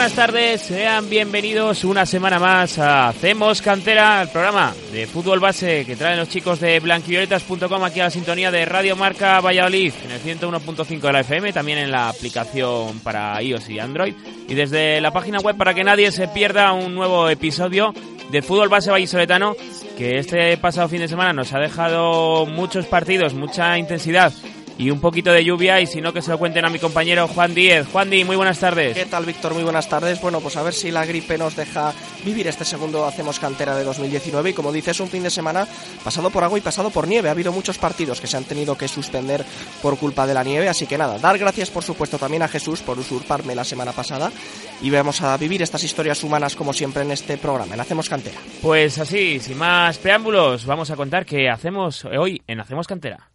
Buenas tardes, sean bienvenidos una semana más a Hacemos Cantera, el programa de fútbol base que traen los chicos de blanquivioletas.com aquí a la sintonía de Radio Marca Valladolid en el 101.5 de la FM, también en la aplicación para iOS y Android y desde la página web para que nadie se pierda un nuevo episodio de fútbol base vallisoletano que este pasado fin de semana nos ha dejado muchos partidos, mucha intensidad y un poquito de lluvia y si no que se lo cuenten a mi compañero Juan Díez. Juan Díez, muy buenas tardes. ¿Qué tal, Víctor? Muy buenas tardes. Bueno, pues a ver si la gripe nos deja vivir este segundo Hacemos Cantera de 2019 y como dices, un fin de semana pasado por agua y pasado por nieve. Ha habido muchos partidos que se han tenido que suspender por culpa de la nieve, así que nada, dar gracias por supuesto también a Jesús por usurparme la semana pasada y vamos a vivir estas historias humanas como siempre en este programa, en Hacemos Cantera. Pues así, sin más preámbulos, vamos a contar qué hacemos hoy en Hacemos Cantera.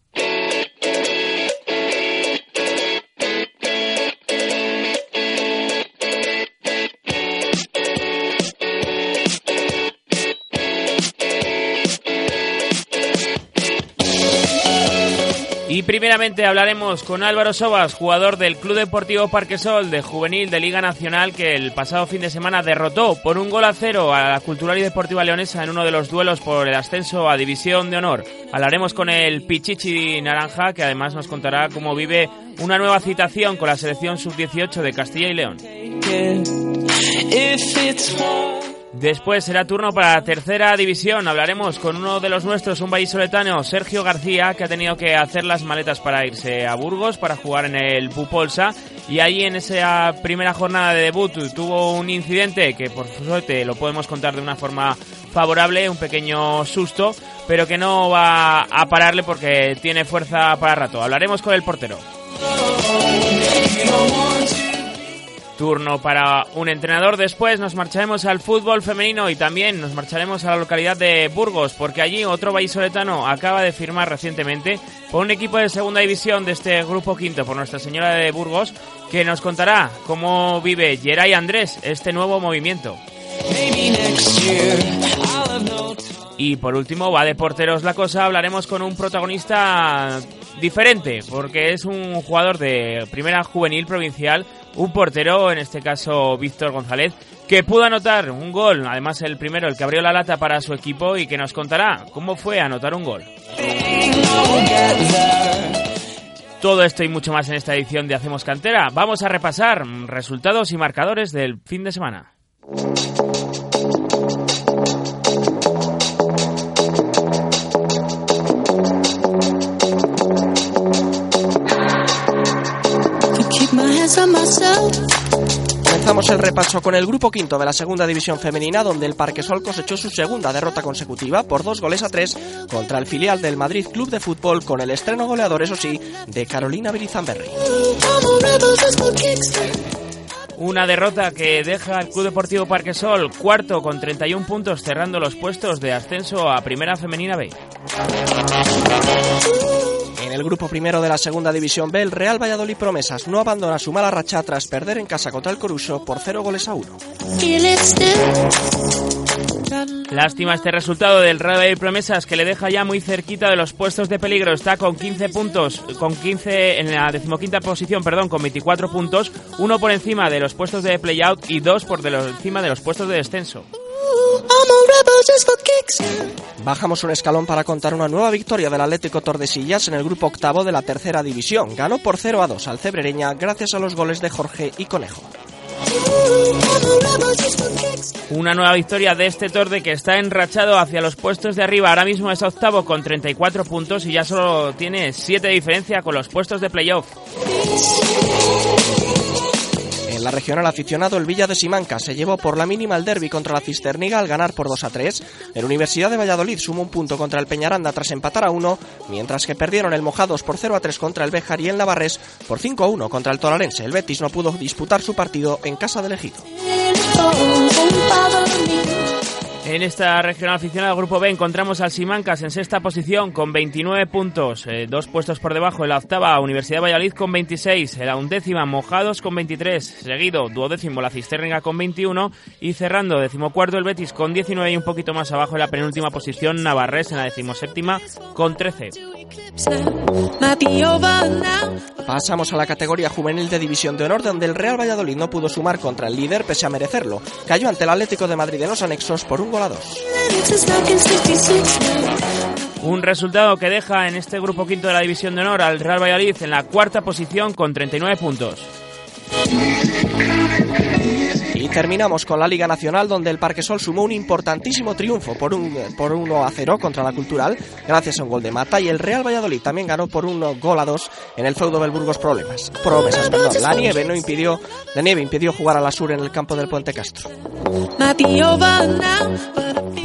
Primeramente hablaremos con Álvaro Sobas, jugador del Club Deportivo Parquesol de Juvenil de Liga Nacional, que el pasado fin de semana derrotó por un gol a cero a la Cultural y Deportiva Leonesa en uno de los duelos por el ascenso a División de Honor. Hablaremos con el Pichichi Naranja, que además nos contará cómo vive una nueva citación con la selección sub-18 de Castilla y León. Después será turno para tercera división. Hablaremos con uno de los nuestros, un vallisoletano, Sergio García, que ha tenido que hacer las maletas para irse a Burgos para jugar en el Pupolsa. Y allí en esa primera jornada de debut tuvo un incidente que por suerte lo podemos contar de una forma favorable, un pequeño susto, pero que no va a pararle porque tiene fuerza para rato. Hablaremos con el portero. Turno para un entrenador. Después nos marcharemos al fútbol femenino y también nos marcharemos a la localidad de Burgos, porque allí otro vallisoletano acaba de firmar recientemente por un equipo de segunda división de este grupo quinto por Nuestra Señora de Burgos, que nos contará cómo vive Geray Andrés este nuevo movimiento. Y por último, va de porteros la cosa, hablaremos con un protagonista diferente, porque es un jugador de primera juvenil provincial, un portero, en este caso Víctor González, que pudo anotar un gol, además el primero, el que abrió la lata para su equipo y que nos contará cómo fue anotar un gol. Todo esto y mucho más en esta edición de Hacemos Cantera. Vamos a repasar resultados y marcadores del fin de semana. Comenzamos el repaso con el grupo quinto de la segunda división femenina, donde el Parquesol cosechó su segunda derrota consecutiva por dos goles a tres contra el filial del Madrid Club de Fútbol, con el estreno goleador, eso sí, de Carolina Berizamberri. Una derrota que deja al Club Deportivo Parquesol cuarto con 31 puntos, cerrando los puestos de ascenso a Primera Femenina B. El grupo primero de la segunda división B, el Real Valladolid Promesas no abandona su mala racha tras perder en casa contra el Coruso por 0 goles a 1. Lástima este resultado del Real Valladolid Promesas que le deja ya muy cerquita de los puestos de peligro. Está con 15 puntos, con 15 en la decimoquinta posición, perdón, con 24 puntos, uno por encima de los puestos de playout y dos por encima de los puestos de descenso. Bajamos un escalón para contar una nueva victoria del Atlético Tordesillas en el grupo octavo de la tercera división. Ganó por 0 a 2 al Cebrereña gracias a los goles de Jorge y Conejo. Una nueva victoria de este Torde que está enrachado hacia los puestos de arriba. Ahora mismo es octavo con 34 puntos y ya solo tiene 7 de diferencia con los puestos de playoff. Regional aficionado, el Villa de Simanca se llevó por la mínima el derby contra la Cisterniga al ganar por 2 a 3. El Universidad de Valladolid sumó un punto contra el Peñaranda tras empatar a 1, mientras que perdieron el Mojados por 0 a 3 contra el Béjar y el Navarres por 5 a 1 contra el Toralense. El Betis no pudo disputar su partido en casa del Ejido. En esta regional aficionada Grupo B encontramos al Simancas en sexta posición con 29 puntos, eh, dos puestos por debajo. En la octava, Universidad Valladolid con 26. En la undécima, Mojados con 23. Seguido, duodécimo, la Cisterna con 21. Y cerrando, decimocuarto, el Betis con 19 y un poquito más abajo en la penúltima posición, Navarres en la decimoséptima con 13. Pasamos a la categoría juvenil de División de Honor, donde el Real Valladolid no pudo sumar contra el líder pese a merecerlo. Cayó ante el Atlético de Madrid en los anexos por un gol a dos. Un resultado que deja en este grupo quinto de la División de Honor al Real Valladolid en la cuarta posición con 39 puntos. Y terminamos con la Liga Nacional, donde el Parque Sol sumó un importantísimo triunfo por, un, por 1 a 0 contra la Cultural, gracias a un gol de Mata. Y el Real Valladolid también ganó por un gol a 2 en el feudo del Burgos Problemas. Promesas, perdón. La nieve no impidió, la nieve impidió jugar a la sur en el campo del Puente Castro.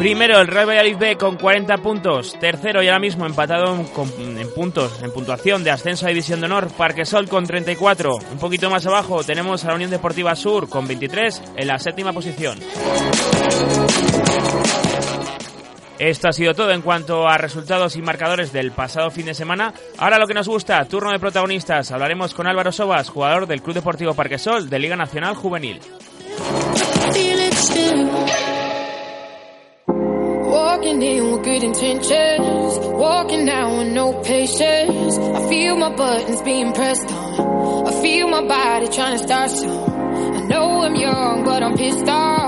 Primero el Real Valladolid B con 40 puntos. Tercero y ahora mismo empatado en puntos, en puntuación de ascenso a División de Honor, Parquesol con 34. Un poquito más abajo tenemos a la Unión Deportiva Sur con 23 en la séptima posición. Esto ha sido todo en cuanto a resultados y marcadores del pasado fin de semana. Ahora lo que nos gusta, turno de protagonistas. Hablaremos con Álvaro Sobas, jugador del Club Deportivo Parquesol de Liga Nacional Juvenil. Intentions, walking with no patience. I feel my buttons being pressed on. I feel my body trying to start some. I know I'm young, but I'm pissed off.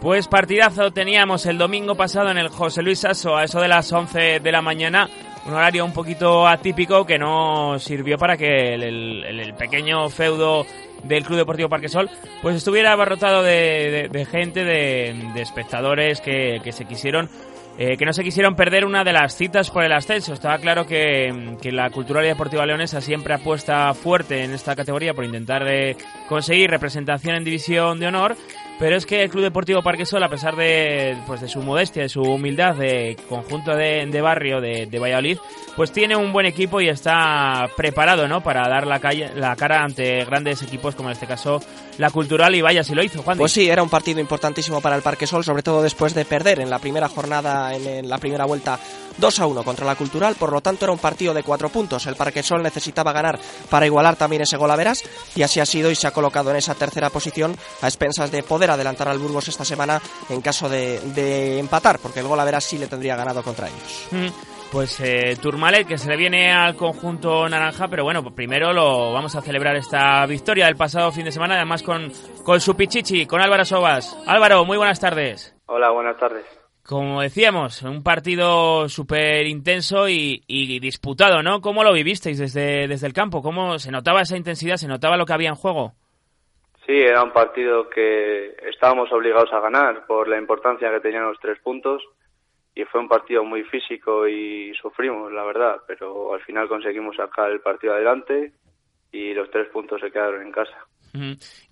Pues partidazo teníamos el domingo pasado en el José Luis Sasso a eso de las 11 de la mañana. Un horario un poquito atípico que no sirvió para que el, el, pequeño feudo del Club Deportivo Parquesol, pues estuviera abarrotado de, de, gente, de, espectadores que, que se quisieron eh, que no se quisieron perder una de las citas por el ascenso. Estaba claro que, que, la Cultural y Deportiva Leonesa siempre apuesta fuerte en esta categoría por intentar de conseguir representación en División de Honor, pero es que el Club Deportivo Parquesol, a pesar de, pues de su modestia, de su humildad, de conjunto de, de barrio de, de, Valladolid, pues tiene un buen equipo y está preparado ¿no? para dar la, calle, la cara ante grandes equipos como en este caso la Cultural y vaya si lo hizo, Juan. Pues sí, era un partido importantísimo para el Parquesol, sobre todo después de perder en la primera jornada, en, en la primera vuelta 2 a 1 contra la Cultural, por lo tanto era un partido de cuatro puntos. El Parquesol necesitaba ganar para igualar también ese gol a veras y así ha sido y se ha colocado en esa tercera posición a expensas de poder adelantar al Burgos esta semana en caso de, de empatar, porque el gol a veras sí le tendría ganado contra ellos. Mm pues eh, Turmalet que se le viene al conjunto naranja, pero bueno, pues primero lo vamos a celebrar esta victoria del pasado fin de semana, además con, con su pichichi, con Álvaro Sobas. Álvaro, muy buenas tardes. Hola, buenas tardes. Como decíamos, un partido súper intenso y, y, disputado, ¿no? ¿Cómo lo vivisteis desde, desde el campo? ¿Cómo se notaba esa intensidad? ¿Se notaba lo que había en juego? Sí, era un partido que estábamos obligados a ganar por la importancia que tenían los tres puntos y fue un partido muy físico y sufrimos, la verdad, pero al final conseguimos sacar el partido adelante y los tres puntos se quedaron en casa.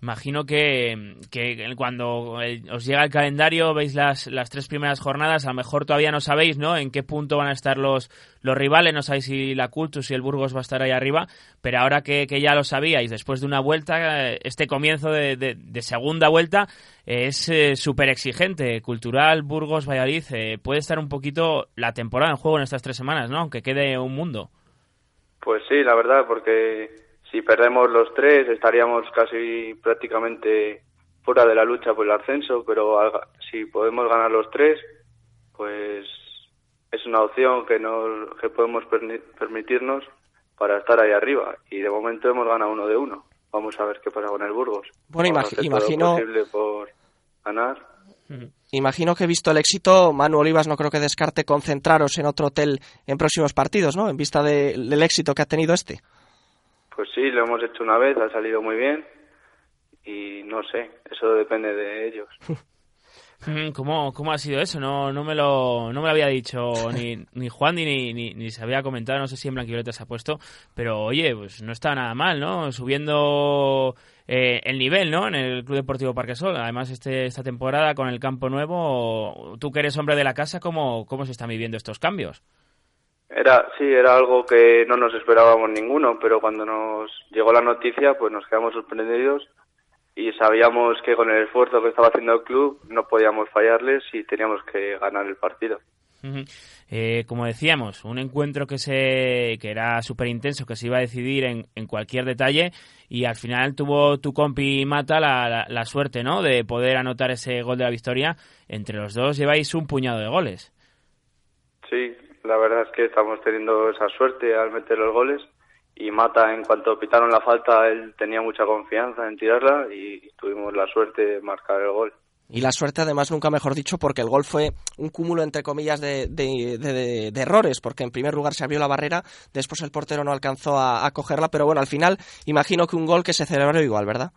Imagino que, que, cuando os llega el calendario veis las, las tres primeras jornadas, a lo mejor todavía no sabéis ¿no? en qué punto van a estar los, los rivales, no sabéis si la Cultus y el Burgos va a estar ahí arriba, pero ahora que, que ya lo sabíais, después de una vuelta, este comienzo de, de, de segunda vuelta es eh, súper exigente. Cultural, Burgos, Valladolid, eh, puede estar un poquito la temporada en juego en estas tres semanas, ¿no? Aunque quede un mundo. Pues sí, la verdad, porque si perdemos los tres estaríamos casi prácticamente fuera de la lucha por el ascenso, pero si podemos ganar los tres, pues es una opción que nos que podemos permitirnos para estar ahí arriba y de momento hemos ganado uno de uno. Vamos a ver qué pasa con el Burgos. Bueno, imag imagino posible por ganar. Imagino que visto el éxito, Manu Olivas no creo que descarte concentraros en otro hotel en próximos partidos, ¿no? En vista de, del éxito que ha tenido este. Pues sí, lo hemos hecho una vez, ha salido muy bien y no sé, eso depende de ellos. ¿Cómo, ¿Cómo ha sido eso? No, no, me, lo, no me lo había dicho ni, ni Juan ni, ni, ni, se había comentado, no sé si en Blanquivioleta se ha puesto, pero oye, pues no está nada mal, ¿no? Subiendo eh, el nivel, ¿no? En el Club Deportivo Parquesol. Además, este, esta temporada con el campo nuevo, tú que eres hombre de la casa, ¿cómo, cómo se están viviendo estos cambios? Era, sí, era algo que no nos esperábamos ninguno, pero cuando nos llegó la noticia, pues nos quedamos sorprendidos y sabíamos que con el esfuerzo que estaba haciendo el club no podíamos fallarles y teníamos que ganar el partido. Eh, como decíamos, un encuentro que se que era súper intenso, que se iba a decidir en, en, cualquier detalle y al final tuvo tu compi Mata la, la, suerte ¿no? de poder anotar ese gol de la victoria. Entre los dos lleváis un puñado de goles. La verdad es que estamos teniendo esa suerte al meter los goles y Mata en cuanto pitaron la falta él tenía mucha confianza en tirarla y tuvimos la suerte de marcar el gol. Y la suerte, además, nunca mejor dicho, porque el gol fue un cúmulo, entre comillas, de, de, errores, porque en primer lugar se abrió la barrera, después el portero no alcanzó a, a, cogerla, pero bueno, al final imagino que un gol que se celebró igual, ¿verdad?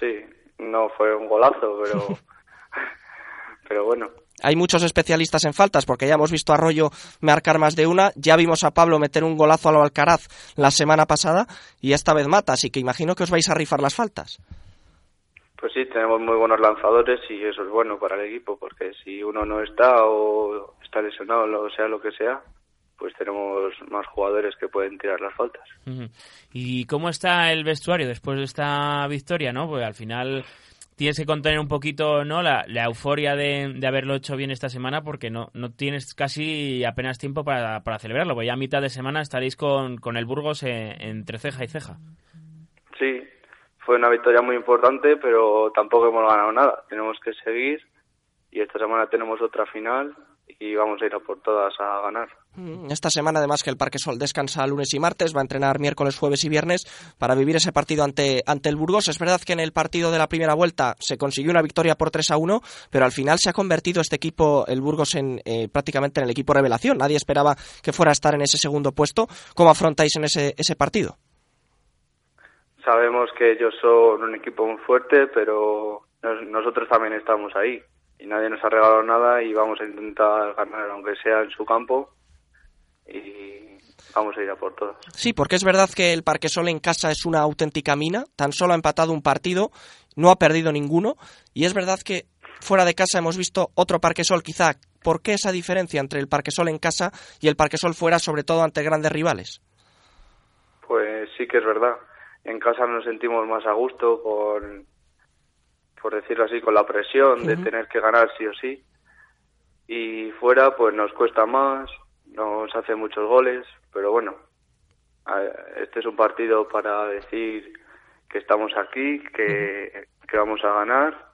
Sí, no fue un golazo, pero, pero bueno. Hay muchos especialistas en faltas, porque ya hemos visto a Arroyo marcar más de una, ya vimos a Pablo meter un golazo a lo Alcaraz la semana pasada, y esta vez mata, así que imagino que os vais a rifar las faltas. Pues sí, tenemos muy buenos lanzadores y eso es bueno para el equipo, porque si uno no está o está lesionado, o sea lo que sea, pues tenemos más jugadores que pueden tirar las faltas. ¿Y cómo está el vestuario después de esta victoria, no? Pues al final tienes que contener un poquito no la, euforia de, haberlo hecho bien esta semana porque no, no tienes casi apenas tiempo para, para celebrarlo, porque ya a mitad de semana estaréis con, con el Burgos entre ceja y ceja. Sí, fue una victoria muy importante, pero tampoco hemos ganado nada. Tenemos que seguir y esta semana tenemos otra final y vamos a ir a por todas a ganar. Mm, esta semana, además, que el Parque Sol descansa lunes y martes, va a entrenar miércoles, jueves y viernes para vivir ese partido ante, ante el Burgos. Es verdad que en el partido de la primera vuelta se consiguió una victoria por 3 a 1, pero al final se ha convertido este equipo, el Burgos, en eh, prácticamente en el equipo revelación. Nadie esperaba que fuera a estar en ese segundo puesto. ¿Cómo afrontáis en ese, ese partido? Sabemos que ellos son un equipo muy fuerte, pero nosotros también estamos ahí y nadie nos ha regalado nada y vamos a intentar ganar aunque sea en su campo y vamos a ir a por todas. Sí, porque es verdad que el Parque Sol en casa es una auténtica mina, tan solo ha empatado un partido, no ha perdido ninguno y es verdad que fuera de casa hemos visto otro Parque Sol quizá. ¿Por qué esa diferencia entre el Parque Sol en casa y el Parque Sol fuera, sobre todo ante grandes rivales? Pues sí que es verdad en casa nos sentimos más a gusto con, por decirlo así, con la presión de tener que ganar sí o sí. Y fuera, pues nos cuesta más, nos hace muchos goles, pero bueno, este es un partido para decir que estamos aquí, que, vamos a ganar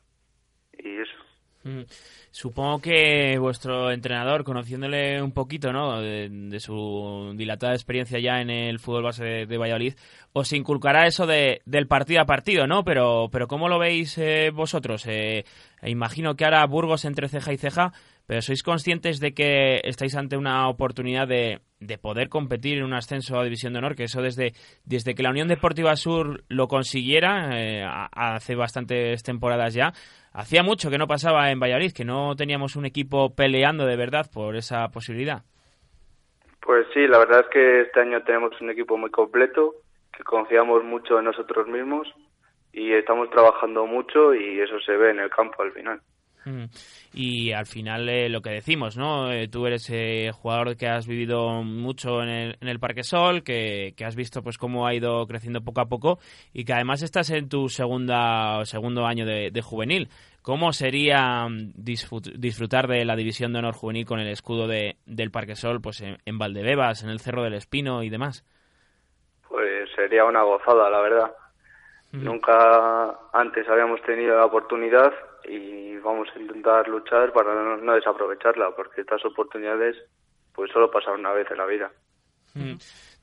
y eso. Mm. Supongo que vuestro entrenador, conociéndole un poquito ¿no? de, su dilatada experiencia ya en el fútbol base de, Valladolid, os inculcará eso de, del partido a partido, ¿no? Pero, pero ¿cómo lo veis eh, vosotros? Eh, imagino que ahora Burgos entre ceja y ceja, pero ¿sois conscientes de que estáis ante una oportunidad de, de poder competir en un ascenso a División de Honor? Que eso desde, desde que la Unión Deportiva Sur lo consiguiera, eh, hace bastantes temporadas ya, hacía mucho que no pasaba en Valladolid, que no teníamos un equipo peleando de verdad por esa posibilidad. Pues sí, la verdad es que este año tenemos un equipo muy completo, que confiamos mucho en nosotros mismos y estamos trabajando mucho y eso se ve en el campo al final. Mm. Y al final eh, lo que decimos, ¿no? Eh, tú eres eh, jugador que has vivido mucho en el, en el Parque Sol, que, has visto pues cómo ha ido creciendo poco a poco y que además estás en tu segunda segundo año de, juvenil. ¿Cómo sería mm, disfrutar de la división de honor juvenil con el escudo de, del Parque Sol pues en, Valdebebas, en el Cerro del Espino y demás? Pues sería una gozada, la verdad. Nunca antes habíamos tenido la oportunidad y vamos a intentar luchar para no, desaprovecharla, porque estas oportunidades pues solo pasan una vez en la vida. Mm.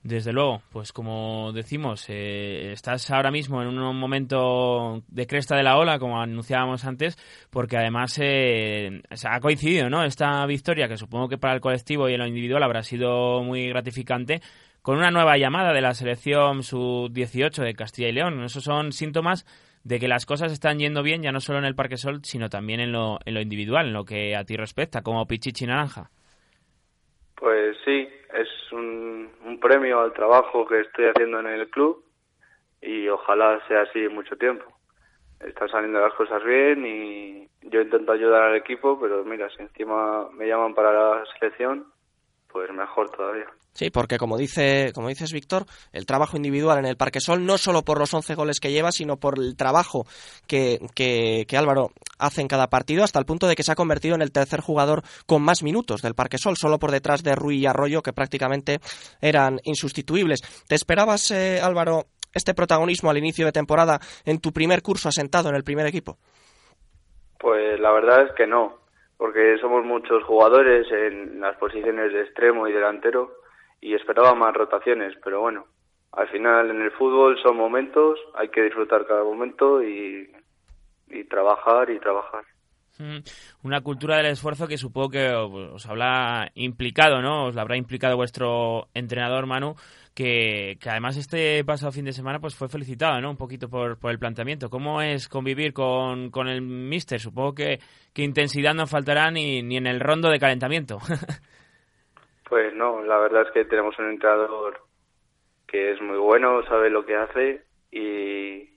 Desde luego, pues como decimos, eh, estás ahora mismo en un momento de cresta de la ola, como anunciábamos antes, porque además eh, ha coincidido, ¿no? Esta victoria, que supongo que para el colectivo y en lo individual habrá sido muy gratificante, con una nueva llamada de la selección sub-18 de Castilla y León. Esos son síntomas de que las cosas están yendo bien, ya no solo en el Parque Sol, sino también en lo, en lo individual, en lo que a ti respecta, como Pichichi Naranja. Pues sí, es un, premio al trabajo que estoy haciendo en el club y ojalá sea así mucho tiempo. Están saliendo las cosas bien y yo intento ayudar al equipo, pero mira, si encima me llaman para la selección, pues mejor todavía. Sí, porque como dice, como dices Víctor, el trabajo individual en el Parque Sol no solo por los 11 goles que lleva, sino por el trabajo que, que, que, Álvaro hace en cada partido, hasta el punto de que se ha convertido en el tercer jugador con más minutos del Parque Sol, solo por detrás de Rui y Arroyo, que prácticamente eran insustituibles. ¿Te esperabas, eh, Álvaro, este protagonismo al inicio de temporada en tu primer curso asentado en el primer equipo? Pues la verdad es que no, porque somos muchos jugadores en las posiciones de extremo y delantero y esperaba más rotaciones, pero bueno, al final en el fútbol son momentos, hay que disfrutar cada momento y, y trabajar y trabajar. Una cultura del esfuerzo que supongo que os habrá implicado, ¿no? Os la habrá implicado vuestro entrenador Manu, que, que, además este pasado fin de semana pues fue felicitado, ¿no? Un poquito por, por el planteamiento. ¿Cómo es convivir con, con el míster? Supongo que, que intensidad no faltará ni, ni en el rondo de calentamiento. Pues no, la verdad es que tenemos un entrenador que es muy bueno, sabe lo que hace y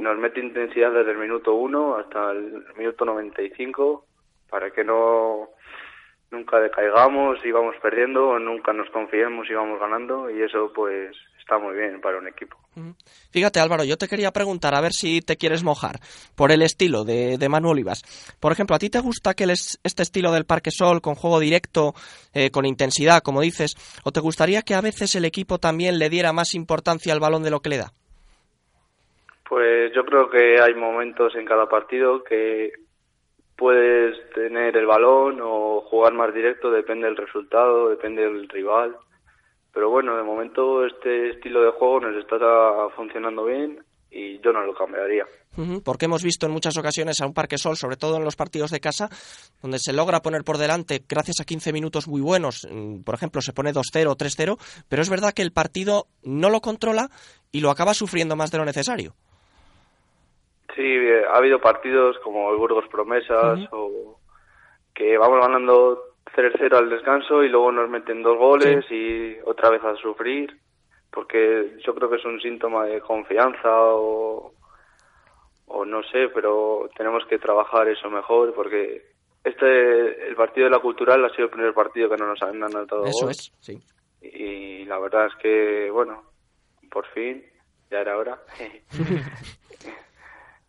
nos mete intensidad desde el minuto uno hasta el minuto 95 para que no nunca decaigamos y vamos perdiendo o nunca nos confiemos y vamos ganando y eso pues está muy bien para un equipo. Fíjate Álvaro, yo te quería preguntar a ver si te quieres mojar por el estilo de, de Manu Olivas. Por ejemplo, ¿a ti te gusta que les, este estilo del Parque Sol con juego directo, eh, con intensidad, como dices, o te gustaría que a veces el equipo también le diera más importancia al balón de lo que le da? Pues yo creo que hay momentos en cada partido que puedes tener el balón o jugar más directo, depende del resultado, depende del rival. Pero bueno, de momento este estilo de juego nos está funcionando bien y yo no lo cambiaría. Porque hemos visto en muchas ocasiones a un Parque Sol, sobre todo en los partidos de casa, donde se logra poner por delante gracias a 15 minutos muy buenos. Mm, por ejemplo, se pone 2-0 o 3-0, pero es verdad que el partido no lo controla y lo acaba sufriendo más de lo necesario. Sí, eh, ha habido partidos como el Burgos Promesas o que vamos ganando 3-0 al descanso y luego nos meten dos goles y otra vez a sufrir, porque yo creo que es un síntoma de confianza o, o no sé, pero tenemos que trabajar eso mejor porque este el partido de la cultural ha sido el primer partido que no nos han anotado Eso es, sí. Y la verdad es que, bueno, por fin, ya era hora.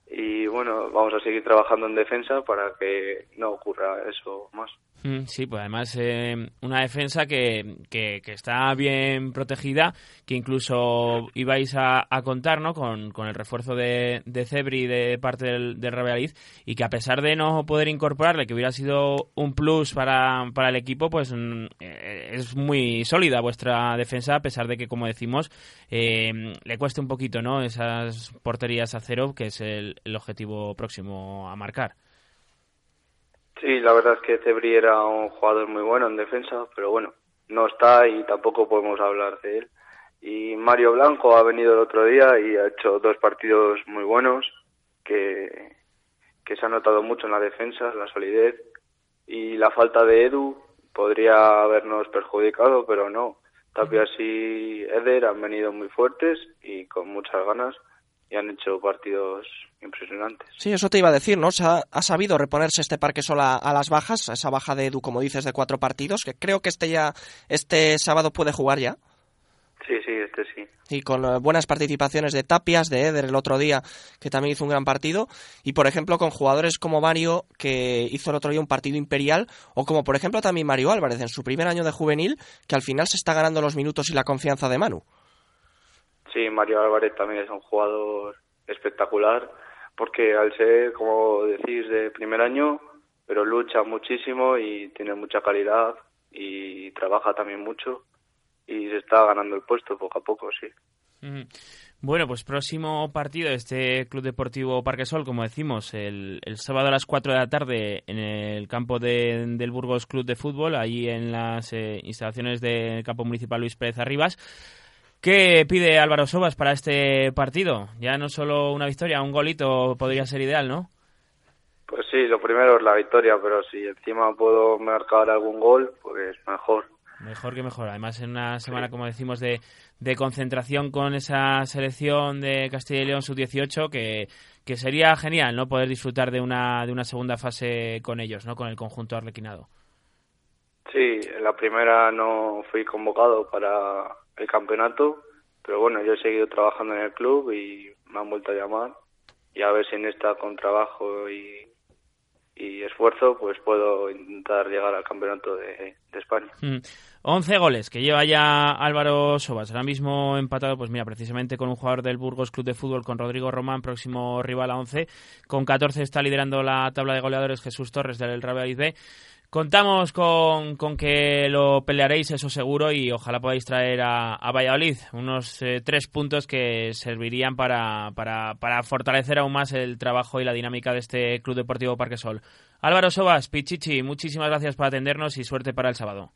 y bueno, vamos a seguir trabajando en defensa para que no ocurra eso más. Mm, sí, pues además eh, una defensa que, que, que, está bien protegida, que incluso ibais a, a contar ¿no? con, con, el refuerzo de, de Cebri de parte del, del y que a pesar de no poder incorporarle, que hubiera sido un plus para, para el equipo, pues mm, eh, es muy sólida vuestra defensa, a pesar de que, como decimos, eh, le cueste un poquito ¿no? esas porterías a cero, que es el, el objetivo próximo a marcar. Sí, la verdad es que Cebri era un jugador muy bueno en defensa, pero bueno, no está y tampoco podemos hablar de él. Y Mario Blanco ha venido el otro día y ha hecho dos partidos muy buenos que, que se ha notado mucho en la defensa, la solidez y la falta de Edu podría habernos perjudicado, pero no. Tapias y Eder han venido muy fuertes y con muchas ganas y han hecho partidos impresionantes. Sí, eso te iba a decir, ¿no? Se ha, ha sabido reponerse este Parque Sol a, a, las bajas, esa baja de Edu, como dices, de cuatro partidos, que creo que este ya, este sábado puede jugar ya. Sí, sí, este sí. Y con uh, buenas participaciones de Tapias, de Eder el otro día, que también hizo un gran partido. Y por ejemplo, con jugadores como Mario, que hizo el otro día un partido imperial. O como por ejemplo también Mario Álvarez, en su primer año de juvenil, que al final se está ganando los minutos y la confianza de Manu. Sí, Mario Álvarez también es un jugador espectacular porque al ser, como decís, de primer año, pero lucha muchísimo y tiene mucha calidad y trabaja también mucho y se está ganando el puesto poco a poco, sí. Bueno, pues próximo partido de este Club Deportivo Parquesol, como decimos, el, sábado a las 4 de la tarde en el campo del Burgos Club de Fútbol, ahí en las eh, instalaciones del campo municipal Luis Pérez Arribas. ¿Qué pide Álvaro Sobas para este partido? Ya no solo una victoria, un golito podría ser ideal, ¿no? Pues sí, lo primero es la victoria, pero si encima puedo marcar algún gol, pues mejor. Mejor que mejor. Además, en una semana, como decimos, de, de, concentración con esa selección de Castilla y León sub-18, que, que sería genial, ¿no? Poder disfrutar de una, de una segunda fase con ellos, ¿no? Con el conjunto arlequinado. Sí, en la primera no fui convocado para el campeonato, pero bueno, yo he seguido trabajando en el club y me han vuelto a llamar. Y a ver si en esta con trabajo y y esfuerzo, pues puedo intentar llegar al campeonato de, España. 11 mm. goles que lleva ya Álvaro Sobas, ahora mismo empatado, pues mira, precisamente con un jugador del Burgos Club de Fútbol, con Rodrigo Román, próximo rival a 11. Con 14 está liderando la tabla de goleadores Jesús Torres del Real B. Contamos con, con, que lo pelearéis, eso seguro, y ojalá podáis traer a, a Valladolid unos eh, tres puntos que servirían para, para, para, fortalecer aún más el trabajo y la dinámica de este Club Deportivo Parquesol. Álvaro Sobas, Pichichi, muchísimas gracias por atendernos y suerte para el sábado.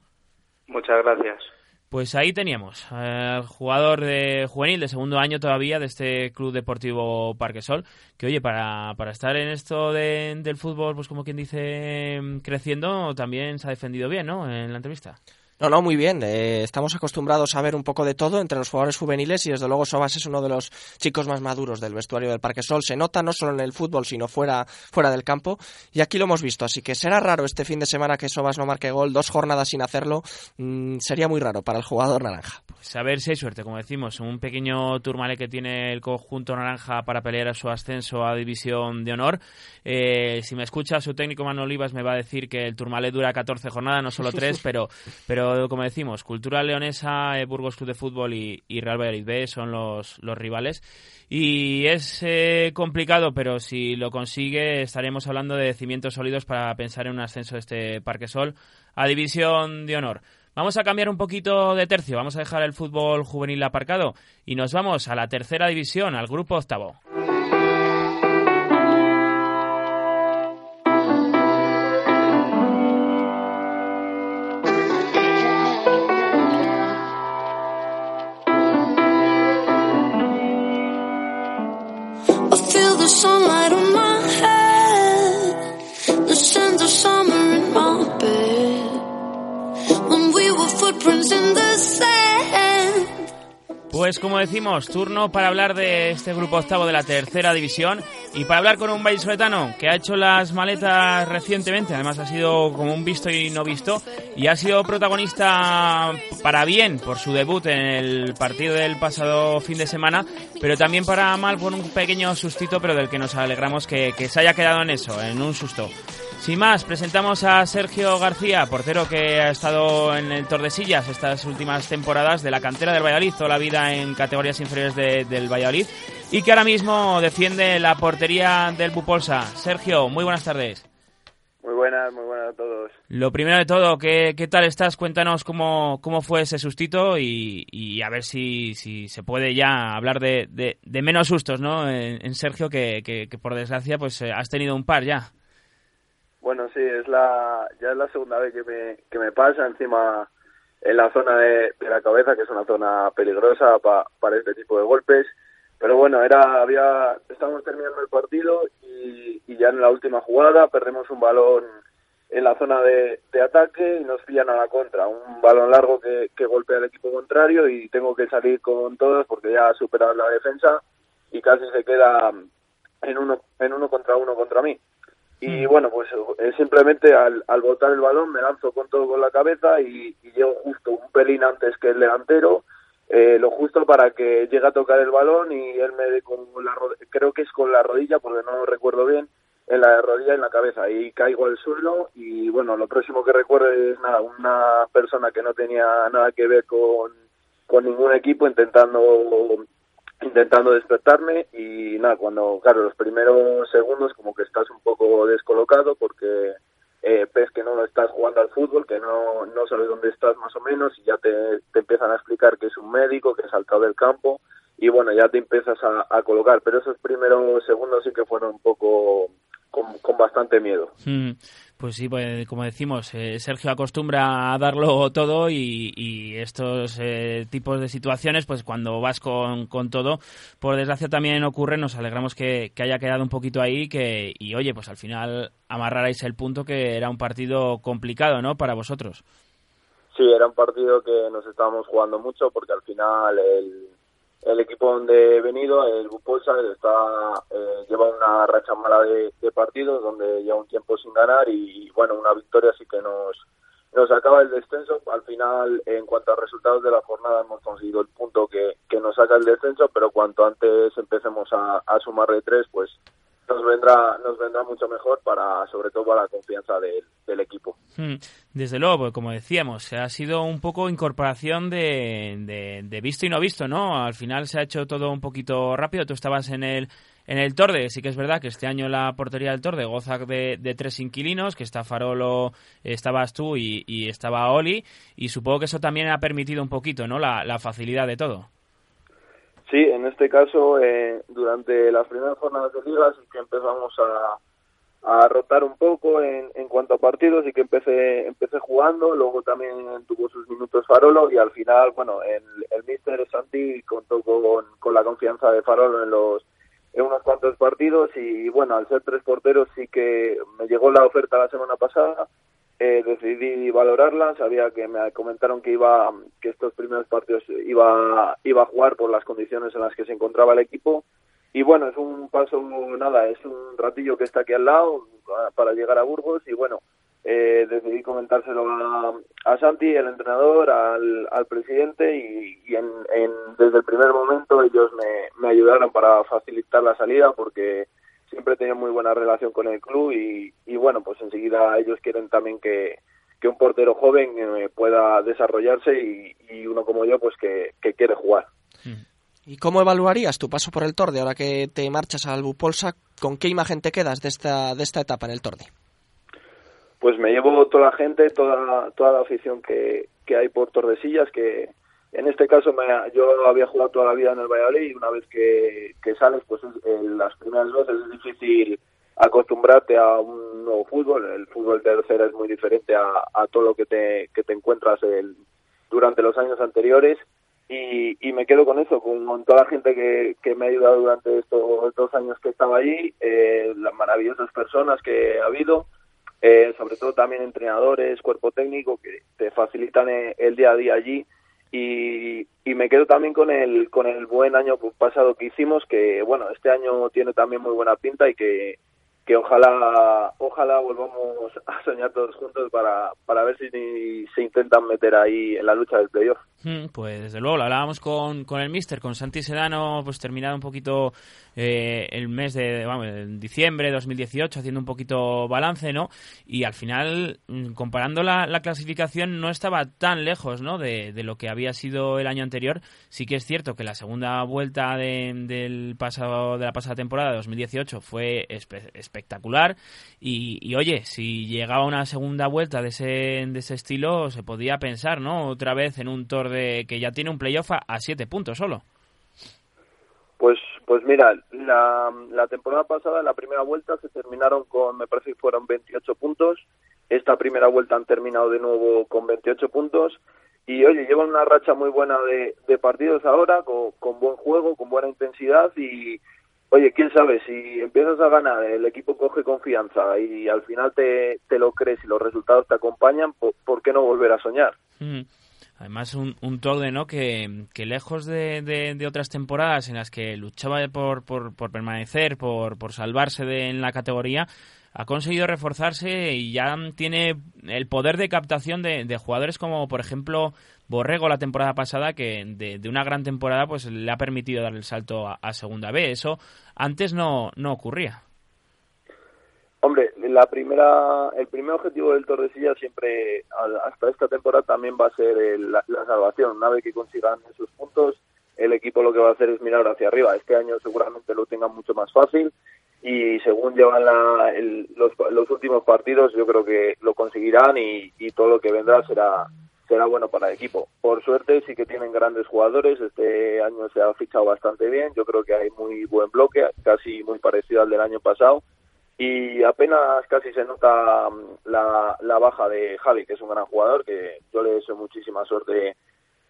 Muchas gracias. Pues ahí teníamos al jugador de juvenil de segundo año todavía de este Club Deportivo Parquesol, que oye, para, para estar en esto del fútbol, pues como quien dice, creciendo, también se ha defendido bien, ¿no? En la entrevista. No, no, muy bien. Eh, estamos acostumbrados a ver un poco de todo entre los jugadores juveniles y desde luego Sobas es uno de los chicos más maduros del vestuario del Parque Sol. Se nota no solo en el fútbol, sino fuera, fuera del campo. Y aquí lo hemos visto. Así que será raro este fin de semana que Sobas no marque gol. Dos jornadas sin hacerlo. Mm, sería muy raro para el jugador naranja. A ver si hay suerte, como decimos. Un pequeño turmale que tiene el conjunto naranja para pelear a su ascenso a División de Honor. Eh, si me escucha su técnico Manuel Olivas me va a decir que el turmale dura 14 jornadas, no solo 3, pero, pero como decimos, Cultura Leonesa, eh, Burgos Club de Fútbol y, Real Valladolid B son los, los rivales. Y es eh, complicado, pero si lo consigue estaremos hablando de cimientos sólidos para pensar en un ascenso de este Parque Sol a División de Honor. Vamos a cambiar un poquito de tercio, vamos a dejar el fútbol juvenil aparcado y nos vamos a la tercera división, al grupo octavo. Pues como decimos, turno para hablar de este grupo octavo de la tercera división y para hablar con un vallisoletano que ha hecho las maletas recientemente, además ha sido como un visto y no visto y ha sido protagonista para bien por su debut en el partido del pasado fin de semana, pero también para mal por un pequeño sustito, pero del que nos alegramos que, que se haya quedado en eso, en un susto. Sin más, presentamos a Sergio García, portero que ha estado en el Tordesillas estas últimas temporadas de la cantera del Valladolid, toda la vida en categorías inferiores del Valladolid y que ahora mismo defiende la portería del Bupolsa. Sergio, muy buenas tardes. Muy buenas, muy buenas a todos. Lo primero de todo, ¿qué, qué tal estás? Cuéntanos cómo, cómo fue ese sustito y, a ver si, si, se puede ya hablar de, de, menos sustos, ¿no? En, Sergio, que, que, que, por desgracia pues eh, has tenido un par ya. Bueno, sí, es la, ya es la segunda vez que me, que me pasa encima en la zona de, la cabeza, que es una zona peligrosa para este tipo de golpes. Pero bueno, era, había, estábamos terminando el partido y, y, ya en la última jugada perdemos un balón en la zona de, de, ataque y nos pillan a la contra. Un balón largo que, que golpea al equipo contrario y tengo que salir con todos porque ya ha superado la defensa y casi se queda en uno, en uno contra uno contra mí. Y mm. bueno, pues simplemente al, al botar el balón me lanzo con todo con la cabeza y, llego justo un pelín antes que el delantero, eh, lo justo para que llegue a tocar el balón y él me dé con la creo que es con la rodilla, porque no recuerdo bien, en la rodilla en la cabeza y caigo al suelo y bueno, lo próximo que recuerdo es nada, una persona que no tenía nada que ver con, con ningún equipo intentando intentando despertarme y nada, cuando, claro, los primeros segundos como que estás un poco descolocado porque eh, ves que no estás jugando al fútbol, que no, no sabes dónde estás más o menos y ya te, te empiezan a explicar que es un médico, que ha saltado del campo y bueno, ya te empiezas a, colocar, pero esos primeros segundos sí que fueron un poco con, bastante miedo. Mm. Pues sí, pues, como decimos, eh, Sergio acostumbra a darlo todo y, estos eh, tipos de situaciones, pues cuando vas con, con, todo, por desgracia también ocurre, nos alegramos que, haya quedado un poquito ahí que, y oye, pues al final amarrarais el punto que era un partido complicado, ¿no?, para vosotros. Sí, era un partido que nos estábamos jugando mucho porque al final el, el equipo donde he venido, el Bupolsa, está eh, lleva una racha mala de, partidos donde lleva un tiempo sin ganar y bueno, una victoria sí que nos nos acaba el descenso. Al final, en cuanto a resultados de la jornada, hemos conseguido el punto que, que nos saca el descenso, pero cuanto antes empecemos a, a sumar de tres, pues nos vendrá nos vendrá mucho mejor para sobre todo para la confianza del equipo. Hmm. desde luego pues como decíamos ha sido un poco incorporación de, de, visto y no visto no al final se ha hecho todo un poquito rápido. Tú estabas en el en el Torde. Sí que es verdad que este año la portería del Torde goza de, de tres inquilinos que está Farolo estabas tú y, estaba Oli y supongo que eso también ha permitido un poquito no la facilidad de todo Sí, en este caso, eh, durante las primeras jornadas de liga sí que empezamos a, a rotar un poco en, en cuanto a partidos y que empecé, empecé jugando, luego también tuvo sus minutos Farolo y al final, bueno, el, el Mister Santi contó con, con la confianza de Farolo en los en unos cuantos partidos y bueno, al ser tres porteros sí que me llegó la oferta la semana pasada eh, decidí valorarla sabía que me comentaron que iba que estos primeros partidos iba iba a jugar por las condiciones en las que se encontraba el equipo. Y bueno es un paso nada es un ratillo que está aquí al lado para llegar a Burgos. Y bueno eh, decidí comentárselo a, a, Santi el entrenador al, al presidente. Y, en, desde el primer momento ellos me, me ayudaron para facilitar la salida porque siempre he tenido muy buena relación con el club y, bueno, pues enseguida ellos quieren también que, un portero joven eh, pueda desarrollarse y, uno como yo pues que, quiere jugar. ¿Y cómo evaluarías tu paso por el Torde ahora que te marchas al Bupolsa? ¿Con qué imagen te quedas de esta, de esta etapa en el Torde? Pues me llevo toda la gente, toda, toda la afición que, que hay por Tordesillas, que, en este caso me, yo había jugado toda la vida en el Valladolid y una vez que, sales, pues en las primeras veces es difícil acostumbrarte a un nuevo fútbol. El fútbol tercera es muy diferente a, todo lo que te, que te encuentras el, durante los años anteriores y, y me quedo con eso, con, toda la gente que, que me ha ayudado durante estos dos años que estaba allí, eh, las maravillosas personas que ha habido. Eh, sobre todo también entrenadores, cuerpo técnico que te facilitan eh, el día a día allí y, y, me quedo también con el con el buen año pasado que hicimos que bueno este año tiene también muy buena pinta y que que ojalá ojalá volvamos a soñar todos juntos para, para ver si se intentan meter ahí en la lucha del playoff. Hmm, pues desde luego, lo hablábamos con, con el Mister, con Santi Sedano, pues terminado un poquito eh, el mes de vamos, diciembre de 2018, haciendo un poquito balance, ¿no? Y al final, mm, comparando la, la clasificación, no estaba tan lejos, ¿no? De, de, lo que había sido el año anterior. Sí que es cierto que la segunda vuelta de, del pasado, de la pasada temporada, de 2018, fue espectacular. Y, oye, si llegaba una segunda vuelta de ese, de ese estilo, se podía pensar, ¿no? Otra vez en un Tour de que ya tiene un playoff a, siete puntos solo. Pues, pues mira, la, la temporada pasada, la primera vuelta, se terminaron con, me parece que fueron 28 puntos. Esta primera vuelta han terminado de nuevo con 28 puntos. Y oye, llevan una racha muy buena de, de partidos ahora, con, con, buen juego, con buena intensidad. Y oye, quién sabe, si empiezas a ganar, el equipo coge confianza y al final te, te lo crees y los resultados te acompañan, ¿por, qué no volver a soñar? Mm. Además, un, un ¿no? Que, que lejos de, de, otras temporadas en las que luchaba por, por, por permanecer, por, por salvarse de, en la categoría, ha conseguido reforzarse y ya tiene el poder de captación de, de jugadores como, por ejemplo, Borrego la temporada pasada, que de, una gran temporada pues le ha permitido dar el salto a, Segunda B. Eso antes no, no ocurría. Hombre, la primera, el primer objetivo del Tordesillas siempre, hasta esta temporada, también va a ser la, salvación. Una vez que consigan esos puntos, el equipo lo que va a hacer es mirar hacia arriba. Este año seguramente lo tengan mucho más fácil y según llevan los, últimos partidos, yo creo que lo conseguirán y, todo lo que vendrá será será bueno para el equipo. Por suerte sí que tienen grandes jugadores, este año se ha fichado bastante bien, yo creo que hay muy buen bloque, casi muy parecido al del año pasado, y apenas casi se nota mm, la, baja de Javi, que es un gran jugador, que yo le deseo muchísima suerte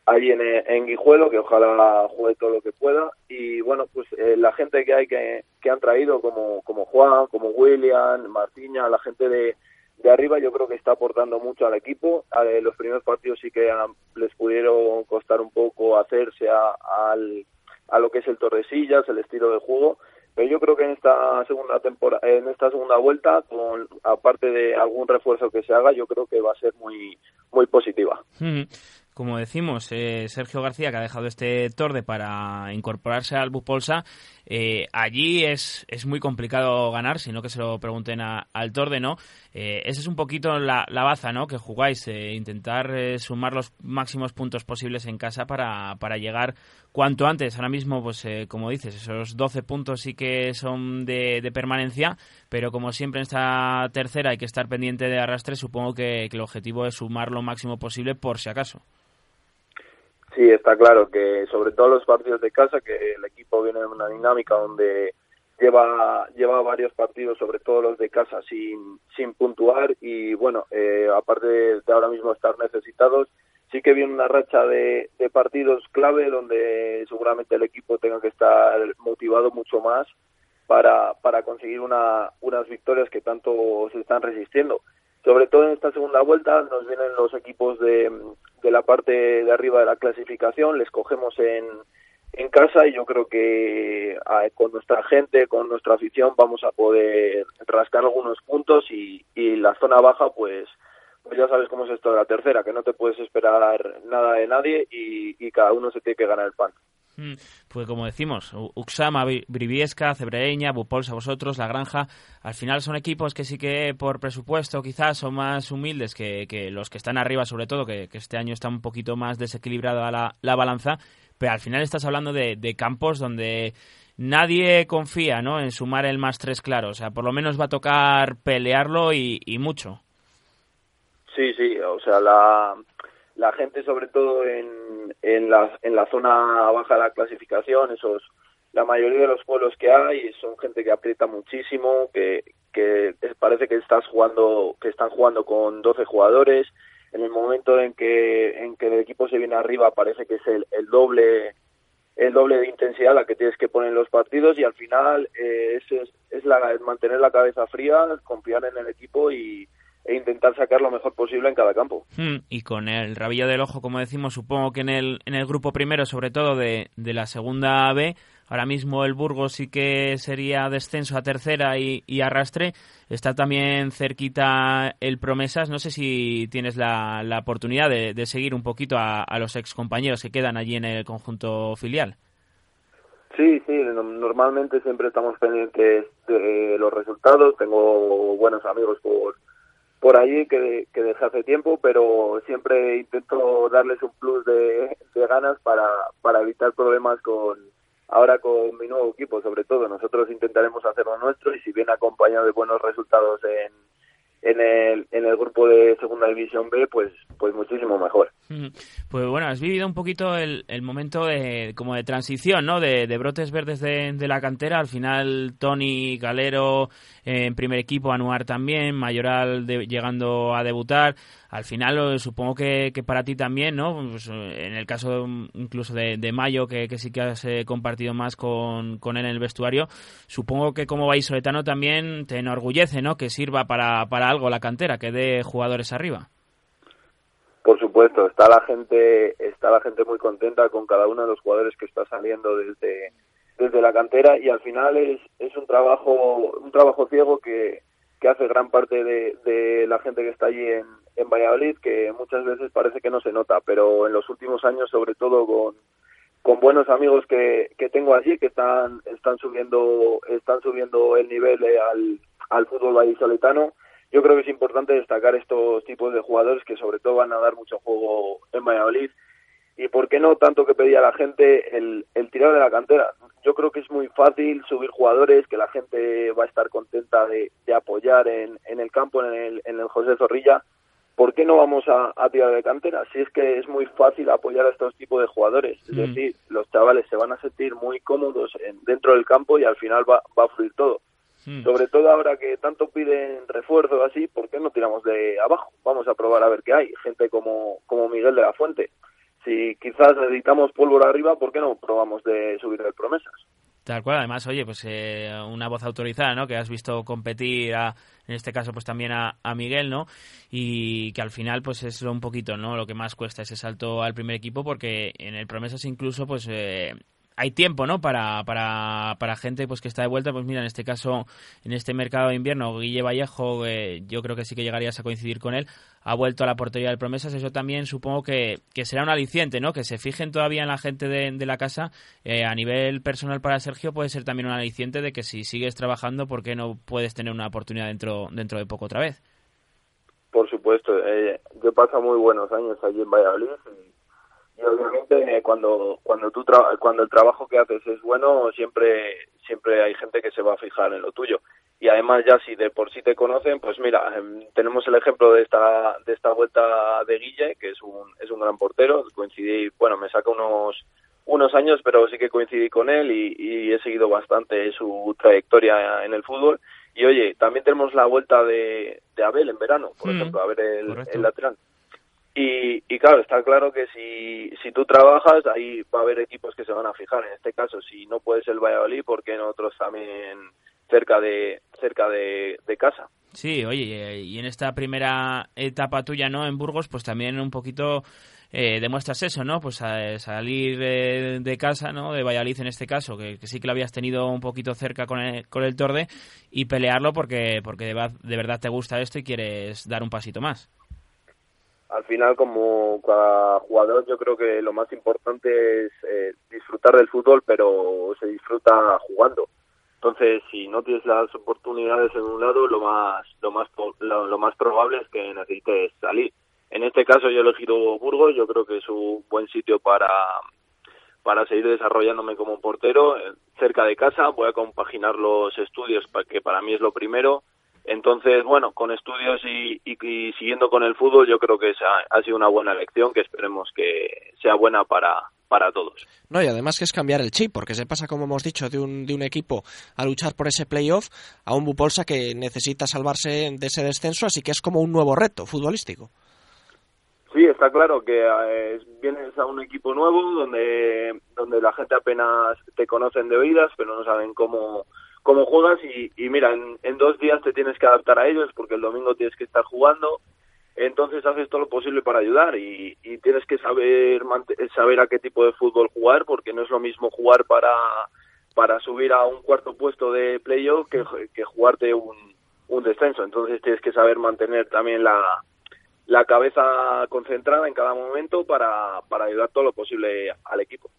ahí en, en Guijuelo, que ojalá juegue todo lo que pueda. Y bueno, pues eh, la gente que hay que, que han traído, como, como Juan, como William, Martiña, la gente de, de arriba, yo creo que está aportando mucho al equipo. los primeros partidos sí que les pudieron costar un poco hacerse a, al, a lo que es el Torresillas, el estilo de juego. Pero yo creo que en esta segunda temporada, en esta segunda vuelta, con aparte de algún refuerzo que se haga, yo creo que va a ser muy muy positiva como decimos, eh, Sergio García, que ha dejado este Torde para incorporarse al Bupolsa, eh, allí es, es muy complicado ganar, sino que se lo pregunten al Torde, ¿no? Eh, esa es un poquito la, la baza, ¿no? Que jugáis, intentar sumar los máximos puntos posibles en casa para, para llegar cuanto antes. Ahora mismo, pues como dices, esos 12 puntos sí que son de, de, permanencia, pero como siempre en esta tercera hay que estar pendiente de arrastre, supongo que el objetivo es sumar lo máximo posible por si acaso. Sí, está claro que sobre todo los partidos de casa, que el equipo viene en una dinámica donde lleva lleva varios partidos, sobre todo los de casa, sin, sin puntuar. Y bueno, eh, aparte de, ahora mismo estar necesitados, sí que viene una racha de, de partidos clave donde seguramente el equipo tenga que estar motivado mucho más para, para conseguir una, unas victorias que tanto se están resistiendo. Sobre todo en esta segunda vuelta nos vienen los equipos de, de la parte de arriba de la clasificación, les cogemos en, en casa y yo creo que con nuestra gente, con nuestra afición vamos a poder rascar algunos puntos y, y la zona baja pues pues ya sabes cómo es esto de la tercera, que no te puedes esperar nada de nadie y, y cada uno se tiene que ganar el pan. Mm, pues como decimos, Uxama, Briviesca, Cebreña, Bupolsa, vosotros, La Granja, al final son equipos que sí que por presupuesto quizás son más humildes que, los que están arriba, sobre todo, que, este año está un poquito más desequilibrada la, balanza, pero al final estás hablando de, campos donde nadie confía ¿no? en sumar el más tres claro, o sea, por lo menos va a tocar pelearlo y mucho. Sí, sí, o sea, la, la gente sobre todo en, en, la, en la zona baja de la clasificación, esos la mayoría de los pueblos que hay son gente que aprieta muchísimo, que, que parece que estás jugando, que están jugando con 12 jugadores. En el momento en que, en que el equipo se viene arriba parece que es el, el doble el doble de intensidad la que tienes que poner en los partidos y al final eh, es, es, la, mantener la cabeza fría, confiar en el equipo y, e intentar sacar lo mejor posible en cada campo. Hmm, y con el rabillo del ojo, como decimos, supongo que en el, en el grupo primero, sobre todo de, de la segunda B, ahora mismo el Burgos sí que sería descenso a tercera y, arrastre. Está también cerquita el Promesas. No sé si tienes la, oportunidad de, seguir un poquito a, a los ex compañeros que quedan allí en el conjunto filial. Sí, sí, normalmente siempre estamos pendientes de los resultados. Tengo buenos amigos por, por allí que, que dejé hace tiempo, pero siempre intento darles un plus de, de ganas para, para evitar problemas con ahora con mi nuevo equipo, sobre todo. Nosotros intentaremos hacer lo nuestro y si viene acompañado de buenos resultados en, en el, en el grupo de Segunda División B, pues, pues muchísimo mejor. Pues bueno, has vivido un poquito el, el momento de, como de transición, ¿no? De, de brotes verdes de, de, la cantera. Al final, Tony Galero eh, en primer equipo, Anuar también, Mayoral llegando a debutar. Al final, supongo que, que, para ti también, ¿no? Pues, eh, en el caso incluso de, de Mayo, que, que, sí que has eh, compartido más con, con, él en el vestuario, supongo que como vallisoletano también te enorgullece, ¿no? Que sirva para, para algo la cantera, que dé jugadores arriba. Por supuesto, está la gente, está la gente muy contenta con cada uno de los jugadores que está saliendo desde, desde la cantera y al final es, es un trabajo, un trabajo ciego que, que hace gran parte de, de la gente que está allí en, en Valladolid, que muchas veces parece que no se nota, pero en los últimos años, sobre todo con, con buenos amigos que, que tengo allí, que están, están subiendo, están subiendo el nivel al, al fútbol vallisoletano, yo creo que es importante destacar estos tipos de jugadores que sobre todo van a dar mucho juego en Valladolid. Y por qué no tanto que pedía la gente el, el tirar de la cantera. Yo creo que es muy fácil subir jugadores, que la gente va a estar contenta de, de apoyar en, en el campo, en el, en el José Zorrilla, ¿por qué no vamos a, tirar de cantera? Si es que es muy fácil apoyar a estos tipos de jugadores. Es mm. decir, los chavales se van a sentir muy cómodos dentro del campo y al final va, va a fluir todo. Mm. Sobre todo ahora que tanto piden refuerzo así, ¿por qué no tiramos de abajo? Vamos a probar a ver qué hay. Gente como, como Miguel de la Fuente. Si quizás necesitamos pólvora arriba, ¿por qué no probamos de subir de promesas? Tal cual, además, oye, pues eh, una voz autorizada, ¿no? Que has visto competir, a, en este caso, pues también a, a, Miguel, ¿no? Y que al final, pues es un poquito, ¿no? Lo que más cuesta ese salto al primer equipo, porque en el Promesas incluso, pues eh, hay tiempo, ¿no? Para, para, para gente pues que está de vuelta. Pues mira, en este caso, en este mercado de invierno, Guille Vallejo, eh, yo creo que sí que llegarías a coincidir con él, ha vuelto a la portería del Promesas. Eso también supongo que, que será un aliciente, ¿no? Que se fijen todavía en la gente de, la casa. Eh, a nivel personal para Sergio puede ser también un aliciente de que si sigues trabajando, ¿por qué no puedes tener una oportunidad dentro, dentro de poco otra vez? Por supuesto. Eh, yo paso muy buenos años allí en Valladolid y obviamente eh, cuando cuando tú cuando el trabajo que haces es bueno siempre siempre hay gente que se va a fijar en lo tuyo. Y además ya si de por sí te conocen pues mira em, tenemos el ejemplo de esta de esta vuelta de Guille que es un es un gran portero. Coincidí bueno me saca unos unos años pero sí que coincidí con él y, he seguido bastante su trayectoria en el fútbol. Y oye también tenemos la vuelta de, de Abel en verano por mm, ejemplo a ver el, el lateral y, y, claro, está claro que si, si tú trabajas, ahí va a haber equipos que se van a fijar. En este caso, si no puedes el Valladolid, ¿por qué nosotros también cerca de, cerca de, casa? Sí, oye, y en esta primera etapa tuya, ¿no? En Burgos, pues también un poquito eh, demuestras eso, ¿no? Pues salir de, casa, ¿no? De Valladolid en este caso, que, sí que lo habías tenido un poquito cerca con el, con el Torde y pelearlo porque, porque de verdad te gusta esto y quieres dar un pasito más al final como cada jugador yo creo que lo más importante es eh, disfrutar del fútbol pero se disfruta jugando. Entonces si no tienes las oportunidades en un lado lo más lo más lo, más probable es que necesites salir. En este caso yo he elegido Burgos yo creo que es un buen sitio para para seguir desarrollándome como portero eh, cerca de casa voy a compaginar los estudios que para mí es lo primero entonces, bueno, con estudios y, siguiendo con el fútbol, yo creo que ha, ha sido una buena elección que esperemos que sea buena para, para todos. No, y además que es cambiar el chip, porque se pasa, como hemos dicho, de un, de un equipo a luchar por ese playoff a un Bupolsa que necesita salvarse de ese descenso, así que es como un nuevo reto futbolístico. Sí, está claro que eh, vienes a un equipo nuevo donde, donde la gente apenas te conocen de oídas, pero no saben cómo cómo juegas y, y mira, en, dos días te tienes que adaptar a ellos porque el domingo tienes que estar jugando, entonces haces todo lo posible para ayudar y, tienes que saber saber a qué tipo de fútbol jugar porque no es lo mismo jugar para para subir a un cuarto puesto de playoff que, que jugarte un, un descenso, entonces tienes que saber mantener también la, la cabeza concentrada en cada momento para, para ayudar todo lo posible al equipo.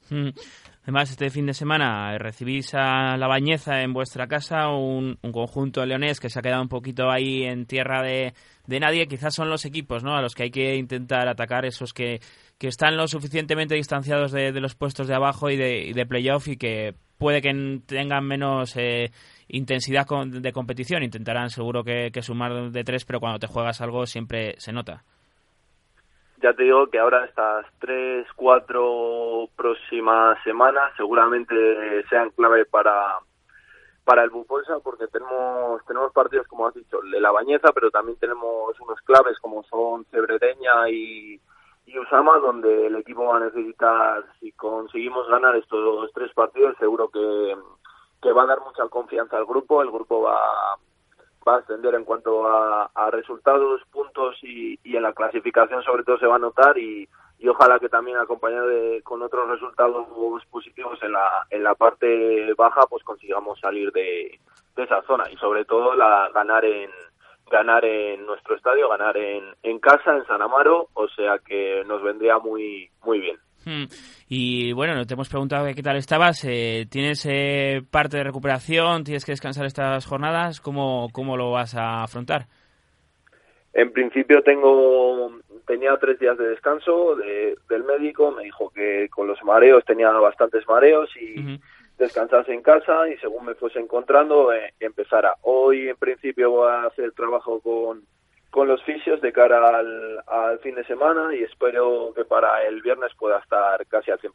Además, este fin de semana recibís a La Bañeza en vuestra casa, un, conjunto leonés que se ha quedado un poquito ahí en tierra de, nadie. Quizás son los equipos ¿no? a los que hay que intentar atacar, esos que, que están lo suficientemente distanciados de, los puestos de abajo y de, de playoff y que puede que tengan menos eh, intensidad de competición. Intentarán seguro que sumar de tres, pero cuando te juegas algo siempre se nota ya te digo que ahora estas tres, cuatro próximas semanas seguramente sean clave para para el Bupolsa porque tenemos tenemos partidos como has dicho de la Bañeza pero también tenemos unos claves como son Cebredeña y, y Usama donde el equipo va a necesitar si conseguimos ganar estos tres partidos seguro que, que va a dar mucha confianza al grupo. El grupo va va a ascender en cuanto a, resultados, puntos y, en la clasificación sobre todo se va a notar y, ojalá que también acompañado de, con otros resultados positivos en la, en la parte baja pues consigamos salir de, esa zona y sobre todo la ganar en ganar en nuestro estadio, ganar en, en casa, en San Amaro, o sea que nos vendría muy muy bien. Hmm. Y bueno, te hemos preguntado qué tal estabas. Eh, ¿Tienes eh, parte de recuperación? ¿Tienes que descansar estas jornadas? ¿Cómo, ¿Cómo lo vas a afrontar? En principio tengo tenía tres días de descanso del médico. Me dijo que con los mareos tenía bastantes mareos y descansase en casa y según me fuese encontrando eh, empezara. Hoy en principio voy a hacer trabajo con con los fisios de cara al, al, fin de semana y espero que para el viernes pueda estar casi al 100%.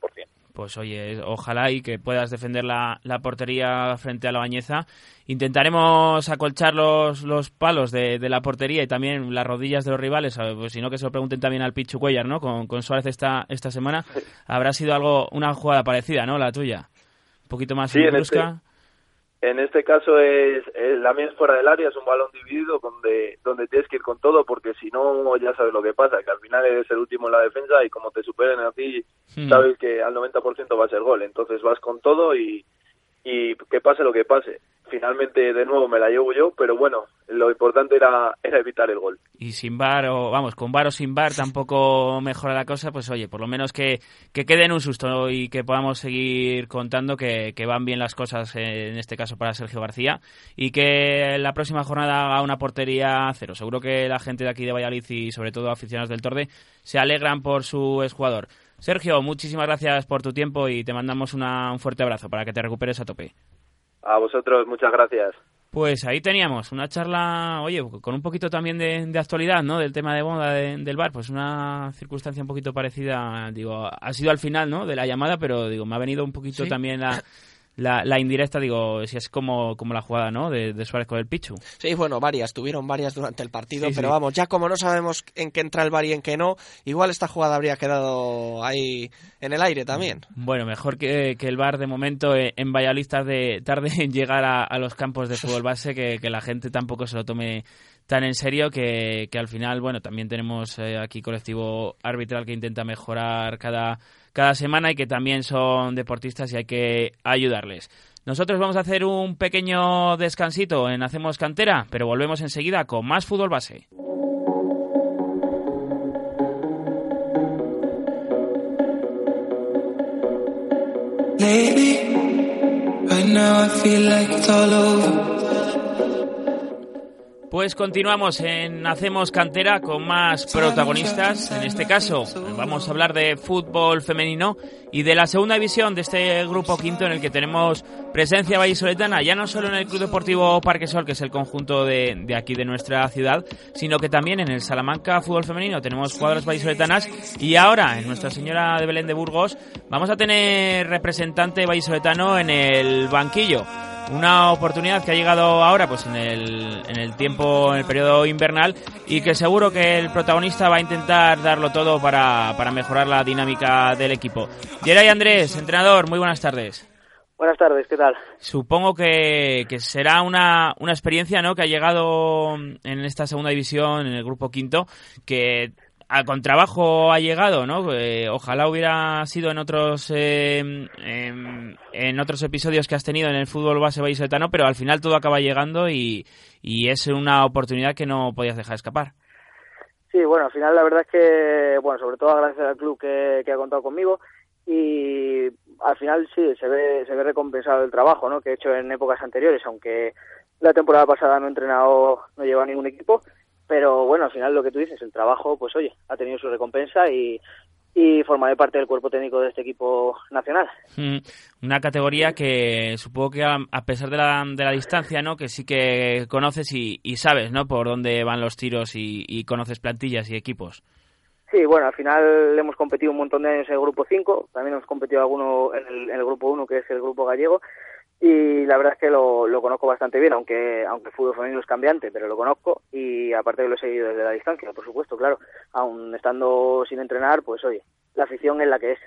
Pues oye, ojalá y que puedas defender la, la portería frente a la Bañeza. Intentaremos acolchar los, los palos de, de, la portería y también las rodillas de los rivales, pues, si no que se lo pregunten también al Pichu Cuellar, ¿no? Con, con Suárez esta, esta semana. Habrá sido algo una jugada parecida, ¿no? La tuya. Un poquito más sí, brusca. En este caso es, es la mía es fuera del área, es un balón dividido donde donde tienes que ir con todo porque si no ya sabes lo que pasa, que al final eres el último en la defensa y como te superen a ti hmm. sabes que al 90% va a ser gol, entonces vas con todo y, y que pase lo que pase finalmente de nuevo me la llevo yo, pero bueno, lo importante era, evitar el gol. Y sin bar, o vamos, con bar o sin bar tampoco mejora la cosa, pues oye, por lo menos que, que quede en un susto y que podamos seguir contando que, que, van bien las cosas, en este caso para Sergio García, y que la próxima jornada haga una portería cero. Seguro que la gente de aquí de Valladolid y sobre todo aficionados del Torde se alegran por su exjugador. Sergio, muchísimas gracias por tu tiempo y te mandamos una, un fuerte abrazo para que te recuperes a tope. A vosotros, muchas gracias. Pues ahí teníamos una charla, oye, con un poquito también de, actualidad, ¿no? Del tema de moda del bar, pues una circunstancia un poquito parecida, digo, ha sido al final, ¿no? De la llamada, pero digo, me ha venido un poquito también la, la, la, indirecta, digo, si es como, como la jugada, ¿no? De, de, Suárez con el Pichu. Sí, bueno, varias, tuvieron varias durante el partido, pero vamos, ya como no sabemos en qué entra el bar y en qué no, igual esta jugada habría quedado ahí en el aire también. Bueno, mejor que, que el bar de momento eh, en Valladolid tarde, tarde en llegar a, a, los campos de fútbol base, que, que la gente tampoco se lo tome tan en serio que, que al final, bueno, también tenemos eh, aquí colectivo arbitral que intenta mejorar cada cada semana y que también son deportistas y hay que ayudarles. Nosotros vamos a hacer un pequeño descansito en Hacemos Cantera, pero volvemos enseguida con más fútbol base. Pues continuamos en Hacemos Cantera con más protagonistas. En este caso vamos a hablar de fútbol femenino y de la segunda división de este grupo quinto en el que tenemos presencia vallisoletana, ya no solo en el Club Deportivo Parque Sol, que es el conjunto de, de aquí de nuestra ciudad, sino que también en el Salamanca Fútbol Femenino tenemos jugadoras vallisoletanas y ahora en Nuestra Señora de Belén de Burgos vamos a tener representante vallisoletano en el banquillo. Una oportunidad que ha llegado ahora pues en el, en el tiempo, en el periodo invernal y que seguro que el protagonista va a intentar darlo todo para, para mejorar la dinámica del equipo. Geray Andrés, entrenador, muy buenas tardes. Buenas tardes, ¿qué tal? Supongo que, que será una, una experiencia ¿no? que ha llegado en esta segunda división, en el grupo quinto, que con trabajo ha llegado, ¿no? Eh, ojalá hubiera sido en otros eh, en, otros episodios que has tenido en el fútbol base vallisoletano, pero al final todo acaba llegando y, y es una oportunidad que no podías dejar escapar. Sí, bueno, al final la verdad es que, bueno, sobre todo agradecer al club que, ha contado conmigo y al final sí, se ve, se ve recompensado el trabajo, ¿no? Que he hecho en épocas anteriores, aunque la temporada pasada no he entrenado, no llevo a ningún equipo, pero bueno, al final lo que tú dices, el trabajo, pues oye, ha tenido su recompensa y, y formaré parte del cuerpo técnico de este equipo nacional. Mm, una categoría que supongo que a, pesar de la, de la, distancia, ¿no? Que sí que conoces y, y, sabes, ¿no? Por dónde van los tiros y, y, conoces plantillas y equipos. Sí, bueno, al final hemos competido un montón de años en el grupo 5, también hemos competido alguno en el, en el grupo 1, que es el grupo gallego, y la verdad es que lo, lo, conozco bastante bien, aunque aunque fútbol femenino es cambiante, pero lo conozco. Y aparte lo he seguido desde la distancia, por supuesto, claro, aún estando sin entrenar, pues oye, la afición es la que es.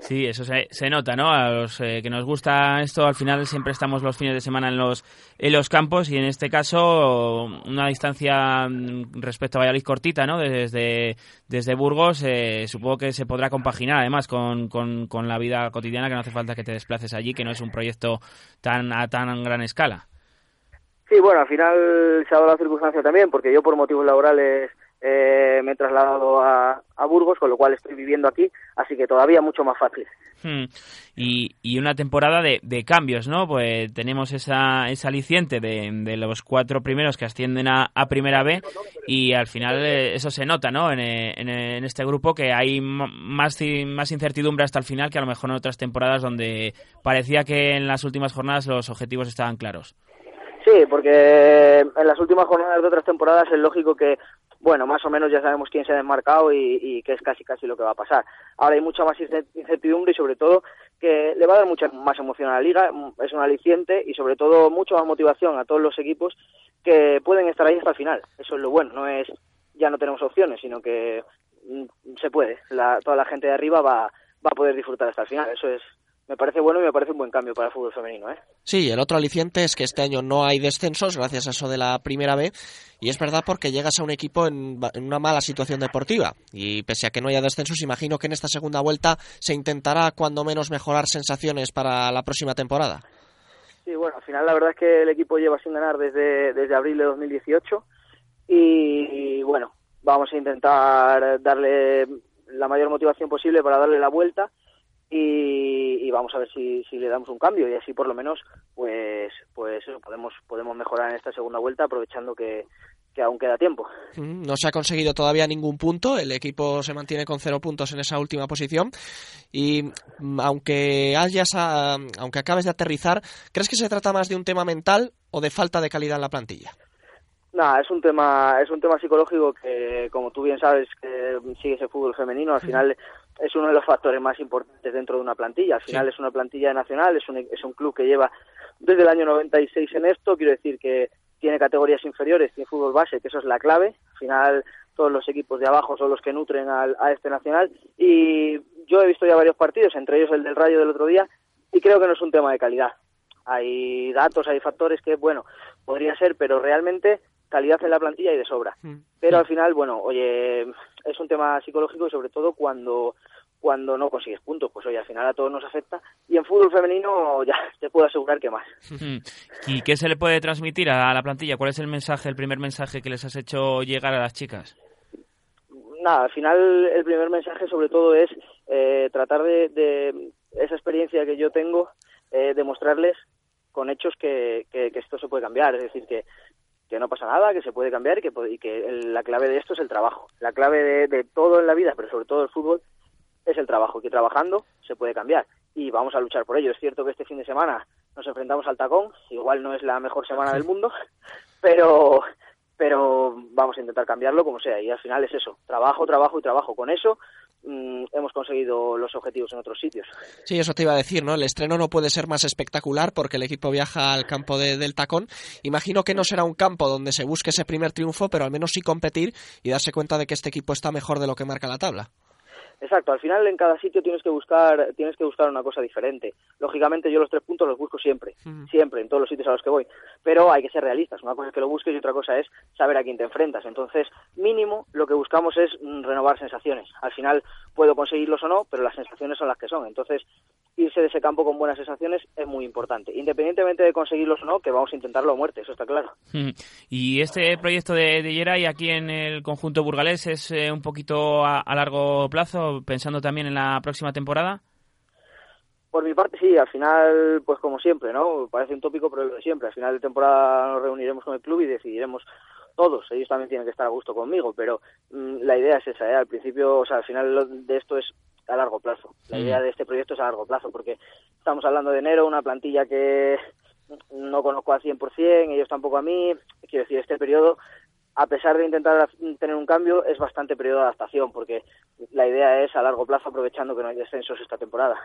Sí, eso se, se nota, ¿no? A los eh, que nos gusta esto, al final siempre estamos los fines de semana en los, en los campos y en este caso una distancia mm, respecto a Valladolid cortita, ¿no? Desde, desde Burgos, eh, supongo que se podrá compaginar además con, con, con, la vida cotidiana, que no hace falta que te desplaces allí, que no es un proyecto tan a tan gran escala. Sí, bueno, al final se ha dado la circunstancia también, porque yo por motivos laborales eh, me he trasladado a, a, Burgos, con lo cual estoy viviendo aquí, así que todavía mucho más fácil. Hmm. Y, y, una temporada de, de, cambios, ¿no? Pues tenemos esa, esa aliciente de, de, los cuatro primeros que ascienden a, a, Primera B y al final eh, eso se nota, ¿no? En, en, en, este grupo que hay más, más incertidumbre hasta el final que a lo mejor en otras temporadas donde parecía que en las últimas jornadas los objetivos estaban claros. Sí, Sí, porque en las últimas jornadas de otras temporadas es lógico que, bueno, más o menos ya sabemos quién se ha desmarcado y, y que es casi casi lo que va a pasar. Ahora hay mucha más incertidumbre y sobre todo que le va a dar mucha más emoción a la liga, es un aliciente y sobre todo mucha más motivación a todos los equipos que pueden estar ahí hasta el final. Eso es lo bueno, no es ya no tenemos opciones, sino que mm, se puede. La, toda la gente de arriba va, va a poder disfrutar hasta el final. Eso es me parece bueno y me parece un buen cambio para el fútbol femenino. ¿eh? Sí, el otro aliciente es que este año no hay descensos gracias a eso de la primera B y es verdad porque llegas a un equipo en, una mala situación deportiva y pese a que no haya descensos imagino que en esta segunda vuelta se intentará cuando menos mejorar sensaciones para la próxima temporada. Sí, bueno, al final la verdad es que el equipo lleva sin ganar desde, desde abril de 2018 y bueno, vamos a intentar darle la mayor motivación posible para darle la vuelta y, vamos a ver si, si, le damos un cambio. Y así por lo menos pues pues podemos podemos mejorar en esta segunda vuelta aprovechando que, aún queda tiempo. Mm, no se ha conseguido todavía ningún punto, el equipo se mantiene con cero puntos en esa última posición. Y mm, aunque hayas aunque acabes de aterrizar, ¿crees que se trata más de un tema mental o de falta de calidad en la plantilla? Nada, es un tema es un tema psicológico que como tú bien sabes que sigue ese fútbol femenino, al final es uno de los factores más importantes dentro de una plantilla. Al final es una plantilla nacional, es un, es un club que lleva desde el año 96 en esto, quiero decir que tiene categorías inferiores, tiene fútbol base, que eso es la clave. Al final todos los equipos de abajo son los que nutren al, a este nacional y yo he visto ya varios partidos, entre ellos el del Rayo del otro día, y creo que no es un tema de calidad. Hay datos, hay factores que, bueno, podría ser, pero realmente calidad en la plantilla y de sobra. Mm. Pero al final, bueno, oye, es un tema psicológico y sobre todo cuando cuando no consigues puntos, pues oye, al final a todos nos afecta y en fútbol femenino ya te puedo asegurar que más. ¿Y qué se le puede transmitir a la plantilla? ¿Cuál es el mensaje, el primer mensaje que les has hecho llegar a las chicas? Nada, al final el primer mensaje sobre todo es eh, tratar de, esa experiencia que yo tengo, eh, demostrarles con hechos que, que, esto se puede cambiar, es decir, que que no pasa nada, que se puede cambiar y que, y que la clave de esto es el trabajo. La clave de, todo en la vida, pero sobre todo el fútbol, es el trabajo, que trabajando se puede cambiar y vamos a luchar por ello. Es cierto que este fin de semana nos enfrentamos al tacón, igual no es la mejor semana del mundo, pero pero vamos a intentar cambiarlo como sea y al final es eso, trabajo, trabajo y trabajo. Con eso Mm, hemos conseguido los objetivos en otros sitios. Sí, eso te iba a decir, ¿no? El estreno no puede ser más espectacular porque el equipo viaja al campo de, del tacón. Imagino que no será un campo donde se busque ese primer triunfo, pero al menos sí competir y darse cuenta de que este equipo está mejor de lo que marca la tabla. Exacto, al final en cada sitio tienes que buscar tienes que buscar una cosa diferente. Lógicamente yo los tres puntos los busco siempre, siempre en todos los sitios a los que voy, pero hay que ser realistas. Una cosa es que lo busques y otra cosa es saber a quién te enfrentas. Entonces, mínimo lo que buscamos es mm, renovar sensaciones. Al final puedo conseguirlos o no, pero las sensaciones son las que son. Entonces, irse de ese campo con buenas sensaciones es muy importante. Independientemente de conseguirlos o no, que vamos a intentarlo a muerte, eso está claro. Y este proyecto de, de Yeray aquí en el conjunto burgalés es eh, un poquito a, largo plazo, pensando también en la próxima temporada. Por mi parte, sí, al final, pues como siempre, ¿no? Parece un tópico, pero lo de siempre. Al final de temporada nos reuniremos con el club y decidiremos todos. Ellos también tienen que estar a gusto conmigo, pero mm, la idea es esa, ¿eh? Al principio, o sea, al final de esto es a largo plazo. La idea de este proyecto es a largo plazo, porque estamos hablando de enero, una plantilla que no conozco al 100%, ellos tampoco a mí. Quiero decir, este periodo, a pesar de intentar tener un cambio, es bastante periodo de adaptación, porque la idea es a largo plazo, aprovechando que no hay descensos esta temporada.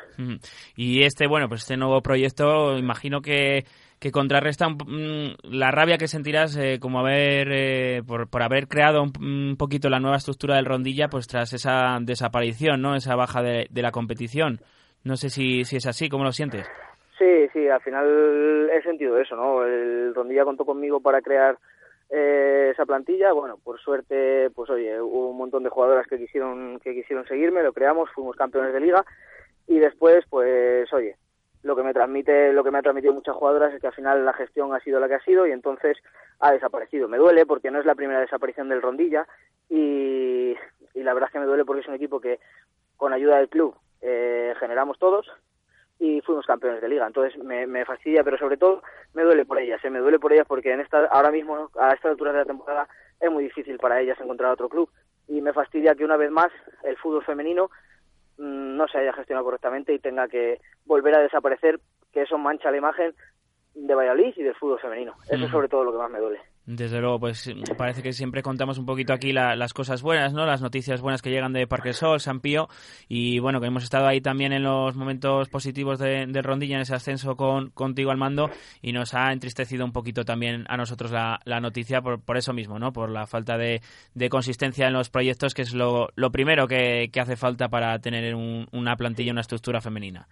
Y este, bueno, pues este nuevo proyecto, imagino que que contrarresta mm, la rabia que sentirás eh, como haber eh, por, por, haber creado un, poquito la nueva estructura del rondilla pues tras esa desaparición no esa baja de, la competición. No sé si, si es así cómo lo sientes sí sí al final he sentido eso no el rondilla contó conmigo para crear eh, esa plantilla. Bueno por suerte pues oye hubo un montón de jugadoras que quisieron que quisieron seguirme lo creamos fuimos campeones de liga. Y después pues oye lo que me transmite, lo que me ha transmitido muchas jugadoras es que al final la gestión ha sido la que ha sido y entonces ha desaparecido. Me duele porque no es la primera desaparición del Rondilla y, la verdad es que me duele porque es un equipo que con ayuda del club eh, generamos todos y fuimos campeones de liga. Entonces me, me, fastidia, pero sobre todo me duele por ellas. ¿eh? Me duele por ellas porque en esta, ahora mismo, a esta altura de la temporada, es muy difícil para ellas encontrar otro club. Y me fastidia que una vez más el fútbol femenino no se haya gestionado correctamente y tenga que volver a desaparecer, que eso mancha la imagen de Valladolid y del fútbol femenino. Eso es sobre todo lo que más me duele. Desde luego, pues parece que siempre contamos un poquito aquí las cosas buenas, ¿no? Las noticias buenas que llegan de Parque Sol, San Pío y bueno, que hemos estado ahí también en los momentos positivos de, Rondilla en ese ascenso con contigo al mando y nos ha entristecido un poquito también a nosotros la, noticia por, por, eso mismo, ¿no? Por la falta de, consistencia en los proyectos, que es lo, lo primero que, hace falta para tener una plantilla, una estructura femenina.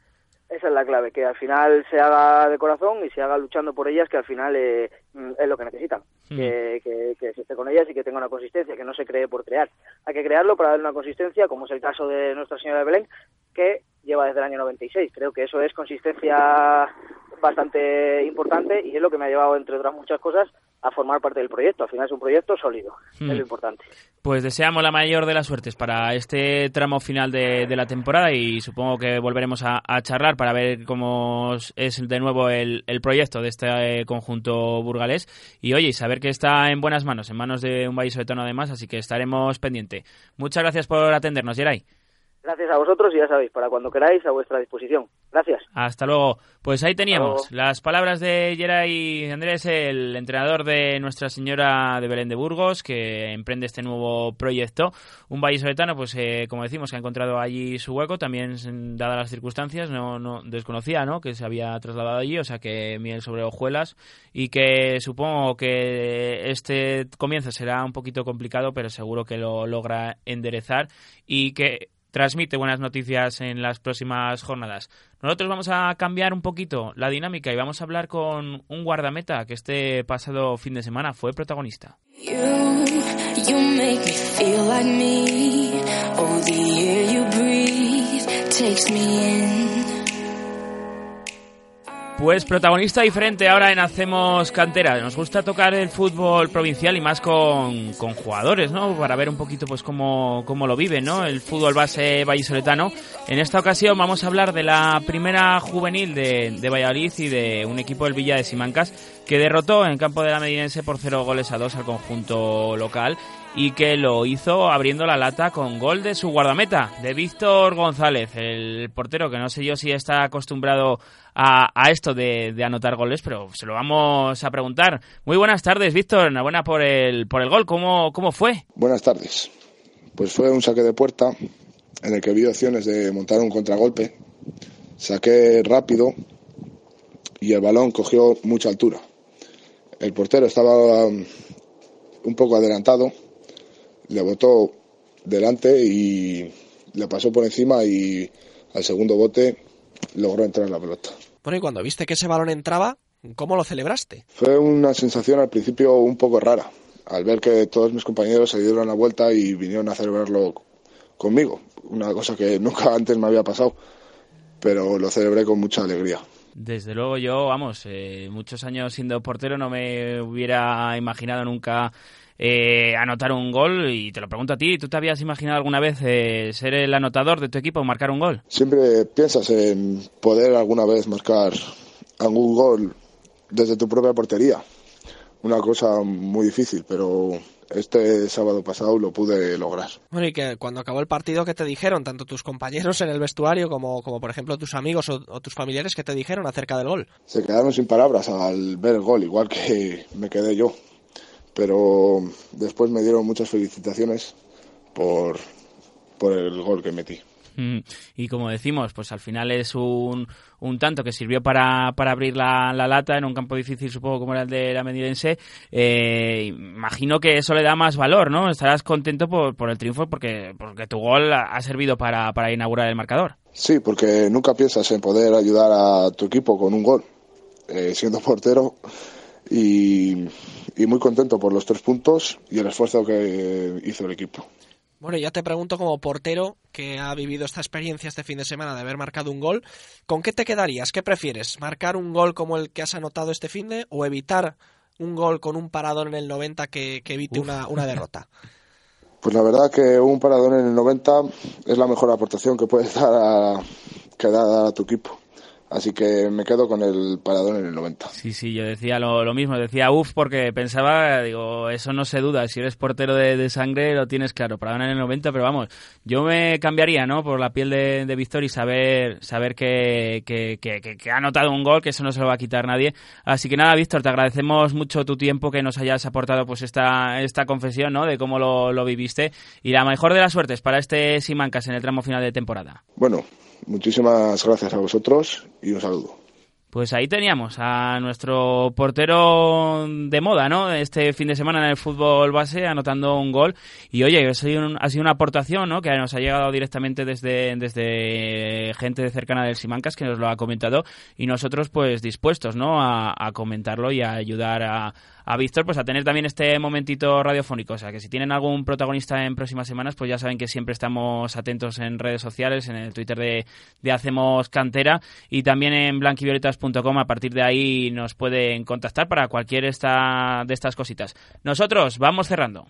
Esa es la clave, que al final se haga de corazón y se haga luchando por ellas, que al final eh, mm, es lo que necesitan. Hmm. Que, se esté con ellas y que tenga una consistencia, que no se cree por crear. Hay que crearlo para darle una consistencia, como es el caso de Nuestra Señora de Belén, que lleva desde el año 96. Creo que eso es consistencia bastante importante y es lo que me ha llevado, entre otras muchas cosas, a formar parte del proyecto. Al final es un proyecto sólido, es lo hmm. importante. Pues deseamos la mayor de las suertes para este tramo final de, la temporada y supongo que volveremos a, charlar para ver cómo es de nuevo el, proyecto de este eh, conjunto burgalés. Y oye, saber que está en buenas manos, en manos de un vallisoletano además, así que estaremos pendientes. Muchas gracias por atendernos, Geray. Gracias a vosotros y ya sabéis, para cuando queráis, a vuestra disposición. Gracias. Hasta luego. Pues ahí teníamos las palabras de Geray Andrés, el entrenador de Nuestra Señora de Belén de Burgos, que emprende este nuevo proyecto. Un vallisoletano, pues eh, como decimos, que ha encontrado allí su hueco, también dadas las circunstancias, no, no desconocía ¿no? que se había trasladado allí, o sea que miel sobre hojuelas, y que supongo que este comienzo será un poquito complicado, pero seguro que lo logra enderezar y que transmite buenas noticias en las próximas jornadas. Nosotros vamos a cambiar un poquito la dinámica y vamos a hablar con un guardameta que este pasado fin de semana fue protagonista. Pues protagonista diferente ahora en Hacemos Cantera. Nos gusta tocar el fútbol provincial y más con, jugadores, ¿no? Para ver un poquito pues cómo, cómo lo viven, ¿no? El fútbol base vallisoletano. En esta ocasión vamos a hablar de la primera juvenil de, de Valladolid y de un equipo del Villa de Simancas que derrotó en campo de la Medinense por cero goles a dos al conjunto local y que lo hizo abriendo la lata con gol de su guardameta, de Víctor González, el portero que no sé yo si está acostumbrado a, esto de, anotar goles, pero se lo vamos a preguntar. Muy buenas tardes, Víctor, enhorabuena por el, por el gol, ¿Cómo, ¿cómo fue? Buenas tardes. Pues fue un saque de puerta en el que vi opciones de montar un contragolpe. Saqué rápido y el balón cogió mucha altura. El portero estaba um, un poco adelantado le botó delante y le pasó por encima y al segundo bote logró entrar en la pelota. Bueno, y cuando viste que ese balón entraba, ¿cómo lo celebraste? Fue una sensación al principio un poco rara, al ver que todos mis compañeros se dieron la vuelta y vinieron a celebrarlo conmigo, una cosa que nunca antes me había pasado, pero lo celebré con mucha alegría. Desde luego yo, vamos, eh, muchos años siendo portero no me hubiera imaginado nunca eh, anotar un gol y te lo pregunto a ti, ¿tú te habías imaginado alguna vez eh, ser el anotador de tu equipo o marcar un gol? Siempre piensas en poder alguna vez marcar algún gol desde tu propia portería. Una cosa muy difícil, pero este sábado pasado lo pude lograr. Bueno, y que cuando acabó el partido, ¿qué te dijeron? Tanto tus compañeros en el vestuario como, como por ejemplo tus amigos o, o, tus familiares, ¿qué te dijeron acerca del gol? Se quedaron sin palabras al ver el gol, igual que me quedé yo pero después me dieron muchas felicitaciones por, por el gol que metí. Mm, y como decimos, pues al final es un, un tanto que sirvió para, para abrir la, la, lata en un campo difícil, supongo, como era el de la Medidense. Eh, imagino que eso le da más valor, ¿no? Estarás contento por, por el triunfo porque, porque tu gol ha servido para, para inaugurar el marcador. Sí, porque nunca piensas en poder ayudar a tu equipo con un gol. Eh, siendo portero, y, muy contento por los tres puntos y el esfuerzo que hizo el equipo. Bueno, ya te pregunto como portero que ha vivido esta experiencia este fin de semana de haber marcado un gol, ¿con qué te quedarías? ¿Qué prefieres? ¿Marcar un gol como el que has anotado este fin de o evitar un gol con un parador en el 90 que, evite una, una, derrota? Pues la verdad que un parador en el 90 es la mejor aportación que puedes dar a, que dar a tu equipo. Así que me quedo con el parador en el 90. Sí, sí, yo decía lo, mismo, decía uff porque pensaba, digo, eso no se duda, si eres portero de, sangre lo tienes claro, parador en el 90, pero vamos, yo me cambiaría, ¿no? Por la piel de, de Víctor y saber, saber que, que, que, ha anotado un gol, que eso no se lo va a quitar nadie. Así que nada, Víctor, te agradecemos mucho tu tiempo que nos hayas aportado pues esta, esta confesión, ¿no? De cómo lo, lo viviste y la mejor de las suertes para este Simancas en el tramo final de temporada. Bueno, Muchísimas gracias a vosotros y un saludo. Pues ahí teníamos a nuestro portero de moda, ¿no? Este fin de semana en el fútbol base, anotando un gol. Y oye, ha sido, ha sido una aportación, ¿no? Que nos ha llegado directamente desde, desde gente cercana del Simancas que nos lo ha comentado. Y nosotros, pues dispuestos, ¿no? a comentarlo y a ayudar a, a Víctor pues a tener también este momentito radiofónico. O sea, que si tienen algún protagonista en próximas semanas, pues ya saben que siempre estamos atentos en redes sociales, en el Twitter de, Hacemos Cantera y también en blanquivioletas.com. A partir de ahí nos pueden contactar para cualquier esta, de estas cositas. Nosotros vamos cerrando.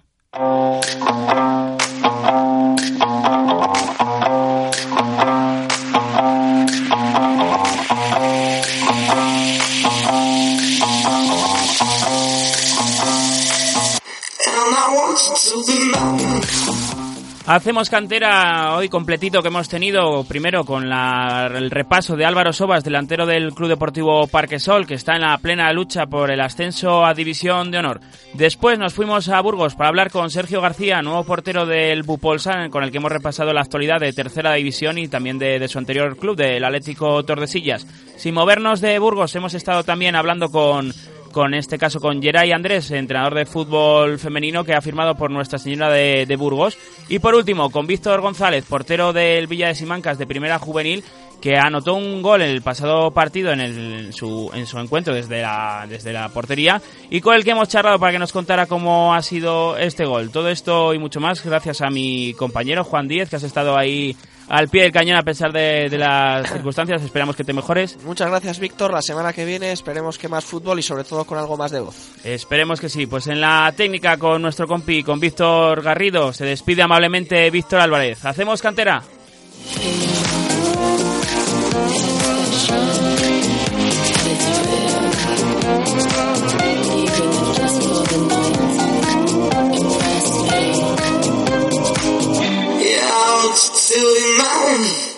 Hacemos cantera hoy completito que hemos tenido primero con el repaso de Álvaro Sobas, delantero del Club Deportivo Parquesol, que está en la plena lucha por el ascenso a División de Honor. Después nos fuimos a Burgos para hablar con Sergio García, nuevo portero del Bupolsan, con el que hemos repasado la actualidad de Tercera División y también de, de su anterior club, del Atlético Tordesillas. Sin movernos de Burgos, hemos estado también hablando con con este caso con Geray Andrés, entrenador de fútbol femenino que ha firmado por Nuestra Señora de, Burgos. Y por último, con Víctor González, portero del Villa de Simancas de primera juvenil, que anotó un gol en el pasado partido en, el, su, en su encuentro desde la, desde la portería y con el que hemos charlado para que nos contara cómo ha sido este gol. Todo esto y mucho más gracias a mi compañero Juan Díez, que has estado ahí al pie del cañón a pesar de, las circunstancias. Esperamos que te mejores. Muchas gracias, Víctor. La semana que viene esperemos que más fútbol y sobre todo con algo más de voz. Esperemos que sí. Pues en la técnica con nuestro compi, con Víctor Garrido, se despide amablemente Víctor Álvarez. ¿Hacemos cantera? love's still in